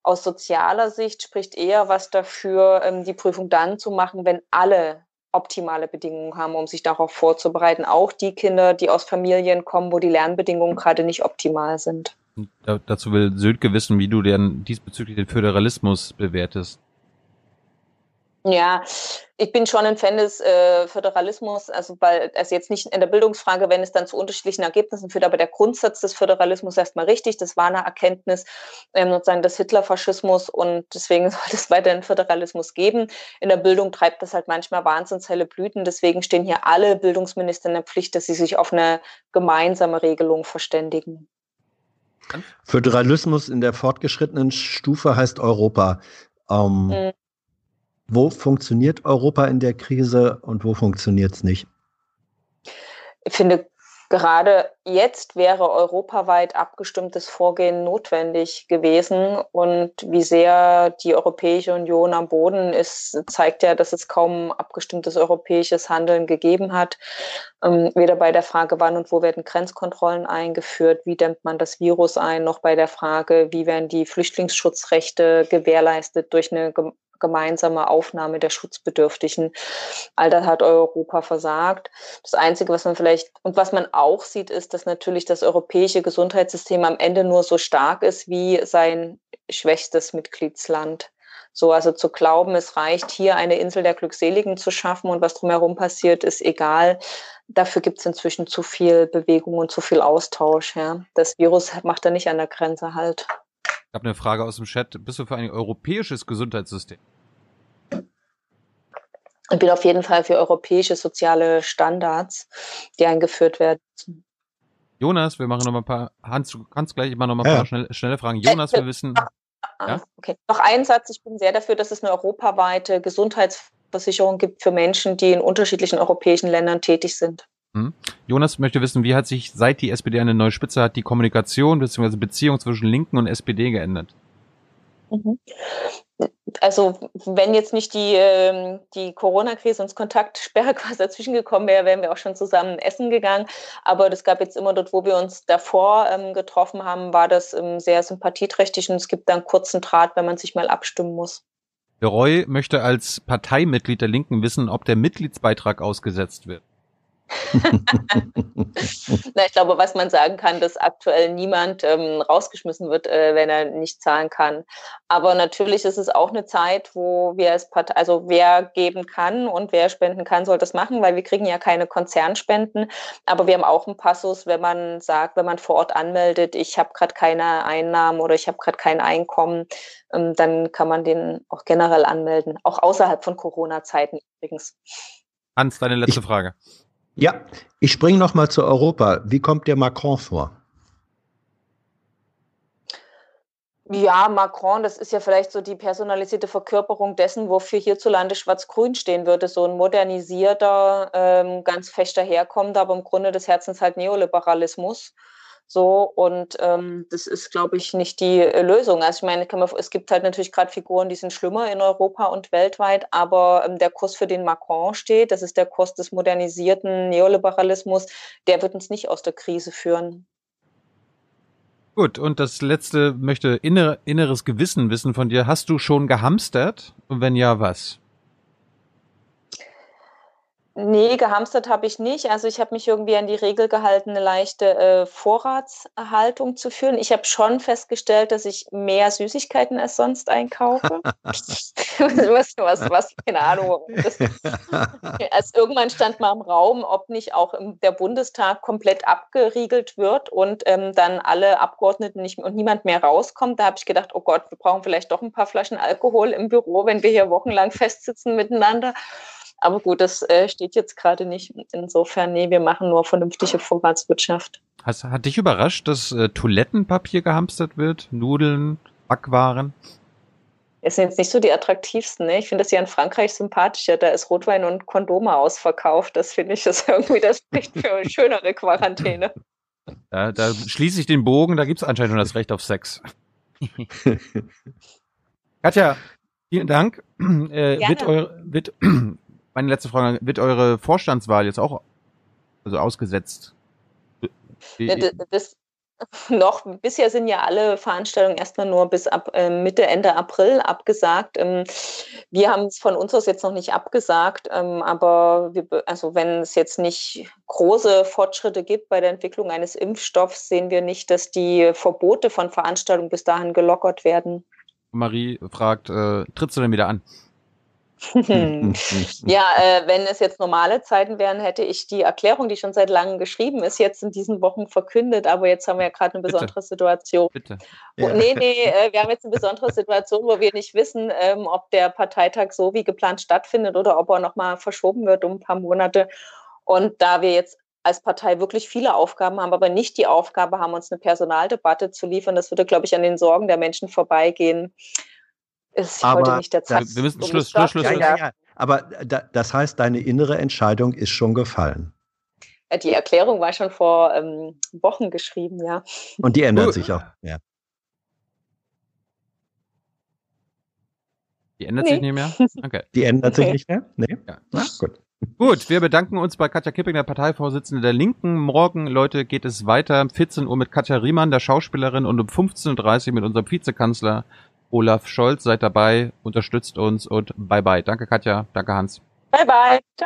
B: aus sozialer Sicht spricht eher was dafür, ähm, die Prüfung dann zu machen, wenn alle optimale Bedingungen haben, um sich darauf vorzubereiten. Auch die Kinder, die aus Familien kommen, wo die Lernbedingungen gerade nicht optimal sind.
A: Da, dazu will Sönke wissen, wie du denn diesbezüglich den Föderalismus bewertest.
B: Ja, ich bin schon ein Fan des äh, Föderalismus, also weil es jetzt nicht in der Bildungsfrage, wenn es dann zu unterschiedlichen Ergebnissen führt, aber der Grundsatz des Föderalismus erstmal richtig, das war eine Erkenntnis ähm, sozusagen des Hitlerfaschismus und deswegen *laughs* sollte es weiterhin Föderalismus geben. In der Bildung treibt das halt manchmal wahnsinns helle Blüten, deswegen stehen hier alle Bildungsminister in der Pflicht, dass sie sich auf eine gemeinsame Regelung verständigen.
C: Föderalismus in der fortgeschrittenen Stufe heißt Europa. Ähm, mhm. Wo funktioniert Europa in der Krise und wo funktioniert es nicht?
B: Ich finde, gerade jetzt wäre europaweit abgestimmtes Vorgehen notwendig gewesen. Und wie sehr die Europäische Union am Boden ist, zeigt ja, dass es kaum abgestimmtes europäisches Handeln gegeben hat. Ähm, weder bei der Frage, wann und wo werden Grenzkontrollen eingeführt, wie dämmt man das Virus ein, noch bei der Frage, wie werden die Flüchtlingsschutzrechte gewährleistet durch eine gemeinsame Aufnahme der Schutzbedürftigen. All das hat Europa versagt. Das Einzige, was man vielleicht und was man auch sieht, ist, dass natürlich das europäische Gesundheitssystem am Ende nur so stark ist wie sein schwächstes Mitgliedsland. So, also zu glauben, es reicht, hier eine Insel der Glückseligen zu schaffen und was drumherum passiert, ist egal. Dafür gibt es inzwischen zu viel Bewegung und zu viel Austausch. Ja. Das Virus macht da nicht an der Grenze halt.
A: Ich habe eine Frage aus dem Chat. Bist du für ein europäisches Gesundheitssystem?
B: Ich bin auf jeden Fall für europäische soziale Standards, die eingeführt werden.
A: Jonas, wir machen noch mal ein paar, Hans, du kannst gleich immer noch mal ein paar ja. schnelle, schnelle Fragen. Jonas, wir wissen.
B: Ach, ah, ja? Okay. Noch ein Satz. Ich bin sehr dafür, dass es eine europaweite Gesundheitsversicherung gibt für Menschen, die in unterschiedlichen europäischen Ländern tätig sind.
A: Hm. Jonas möchte wissen, wie hat sich seit die SPD eine neue Spitze hat, die Kommunikation bzw. Beziehung zwischen Linken und SPD geändert?
B: Mhm. Also wenn jetzt nicht die, ähm, die Corona-Krise und das Kontaktsperre *laughs* quasi dazwischen gekommen wäre, wären wir auch schon zusammen essen gegangen. Aber das gab jetzt immer dort, wo wir uns davor ähm, getroffen haben, war das ähm, sehr sympathieträchtig und es gibt dann kurzen Draht, wenn man sich mal abstimmen muss.
A: Der Roy möchte als Parteimitglied der Linken wissen, ob der Mitgliedsbeitrag ausgesetzt wird. *laughs*
B: Na, ich glaube, was man sagen kann, dass aktuell niemand ähm, rausgeschmissen wird, äh, wenn er nicht zahlen kann. Aber natürlich ist es auch eine Zeit, wo wir als Partei, also wer geben kann und wer spenden kann, soll das machen, weil wir kriegen ja keine Konzernspenden. Aber wir haben auch einen Passus, wenn man sagt, wenn man vor Ort anmeldet, ich habe gerade keine Einnahmen oder ich habe gerade kein Einkommen, ähm, dann kann man den auch generell anmelden, auch außerhalb von Corona-Zeiten übrigens.
A: Hans, deine letzte ich, Frage.
C: Ja, ich springe noch mal zu Europa. Wie kommt der Macron vor?
B: Ja, Macron, das ist ja vielleicht so die personalisierte Verkörperung dessen, wofür hierzulande Schwarz-Grün stehen würde. So ein modernisierter, ähm, ganz fechter herkommender, aber im Grunde des Herzens halt Neoliberalismus. So, und ähm, das ist, glaube ich, nicht die äh, Lösung. Also ich meine, man, es gibt halt natürlich gerade Figuren, die sind schlimmer in Europa und weltweit, aber ähm, der Kurs, für den Macron steht, das ist der Kurs des modernisierten Neoliberalismus, der wird uns nicht aus der Krise führen.
A: Gut, und das letzte möchte inner, inneres Gewissen wissen von dir. Hast du schon gehamstert? Und wenn ja, was?
B: Nee, gehamstert habe ich nicht. Also ich habe mich irgendwie an die Regel gehalten, eine leichte äh, Vorratshaltung zu führen. Ich habe schon festgestellt, dass ich mehr Süßigkeiten als sonst einkaufe. *laughs* was, was, was, keine Ahnung. Das, *laughs* als irgendwann stand mal im Raum, ob nicht auch der Bundestag komplett abgeriegelt wird und ähm, dann alle Abgeordneten nicht und niemand mehr rauskommt. Da habe ich gedacht, oh Gott, wir brauchen vielleicht doch ein paar Flaschen Alkohol im Büro, wenn wir hier wochenlang *laughs* festsitzen miteinander. Aber gut, das äh, steht jetzt gerade nicht. Insofern, nee, wir machen nur vernünftige Vorratswirtschaft.
A: Hast, hat dich überrascht, dass äh, Toilettenpapier gehamstert wird? Nudeln, Backwaren?
B: Es sind jetzt nicht so die attraktivsten. Ne? Ich finde das ja in Frankreich sympathischer. Da ist Rotwein und Kondome ausverkauft. Das finde ich das *laughs* irgendwie, das spricht für eine schönere Quarantäne.
A: Da, da schließe ich den Bogen, da gibt es anscheinend schon das Recht auf Sex. *laughs* Katja, vielen Dank. Äh, wird, eure, wird, meine letzte Frage, wird eure Vorstandswahl jetzt auch also ausgesetzt?
B: Das, noch, bisher sind ja alle Veranstaltungen erstmal nur bis ab äh, Mitte, Ende April abgesagt. Ähm, wir haben es von uns aus jetzt noch nicht abgesagt, ähm, aber wir, also wenn es jetzt nicht große Fortschritte gibt bei der Entwicklung eines Impfstoffs, sehen wir nicht, dass die Verbote von Veranstaltungen bis dahin gelockert werden.
A: Marie fragt, äh, trittst du denn wieder an? *laughs* *laughs*
B: ja, äh, wenn es jetzt normale Zeiten wären, hätte ich die Erklärung, die schon seit langem geschrieben ist, jetzt in diesen Wochen verkündet. Aber jetzt haben wir ja gerade eine besondere Bitte. Situation. Bitte. Wo, ja. Nee, nee, *laughs* äh, wir haben jetzt eine besondere Situation, wo wir nicht wissen, ähm, ob der Parteitag so wie geplant stattfindet oder ob er nochmal verschoben wird um ein paar Monate. Und da wir jetzt als Partei wirklich viele Aufgaben haben, aber nicht die Aufgabe haben, uns eine Personaldebatte zu liefern, das würde, glaube ich, an den Sorgen der Menschen vorbeigehen ist aber heute nicht der Zeit.
A: Wir müssen Schluss, Schluss, Schluss. Ja,
C: ja, ja. Aber da, das heißt, deine innere Entscheidung ist schon gefallen.
B: Die Erklärung war schon vor ähm, Wochen geschrieben, ja.
C: Und die ändert uh. sich auch, ja.
A: Die ändert nee. sich nicht mehr? *laughs*
C: Okay. Die ändert sich nicht mehr? Nee? Ja.
A: Na, gut. Gut, wir bedanken uns bei Katja Kipping, der Parteivorsitzende der Linken. Morgen, Leute, geht es weiter. 14 Uhr mit Katja Riemann, der Schauspielerin, und um 15.30 Uhr mit unserem Vizekanzler Olaf Scholz. Seid dabei, unterstützt uns und bye bye. Danke Katja, danke Hans.
B: Bye bye. Ciao.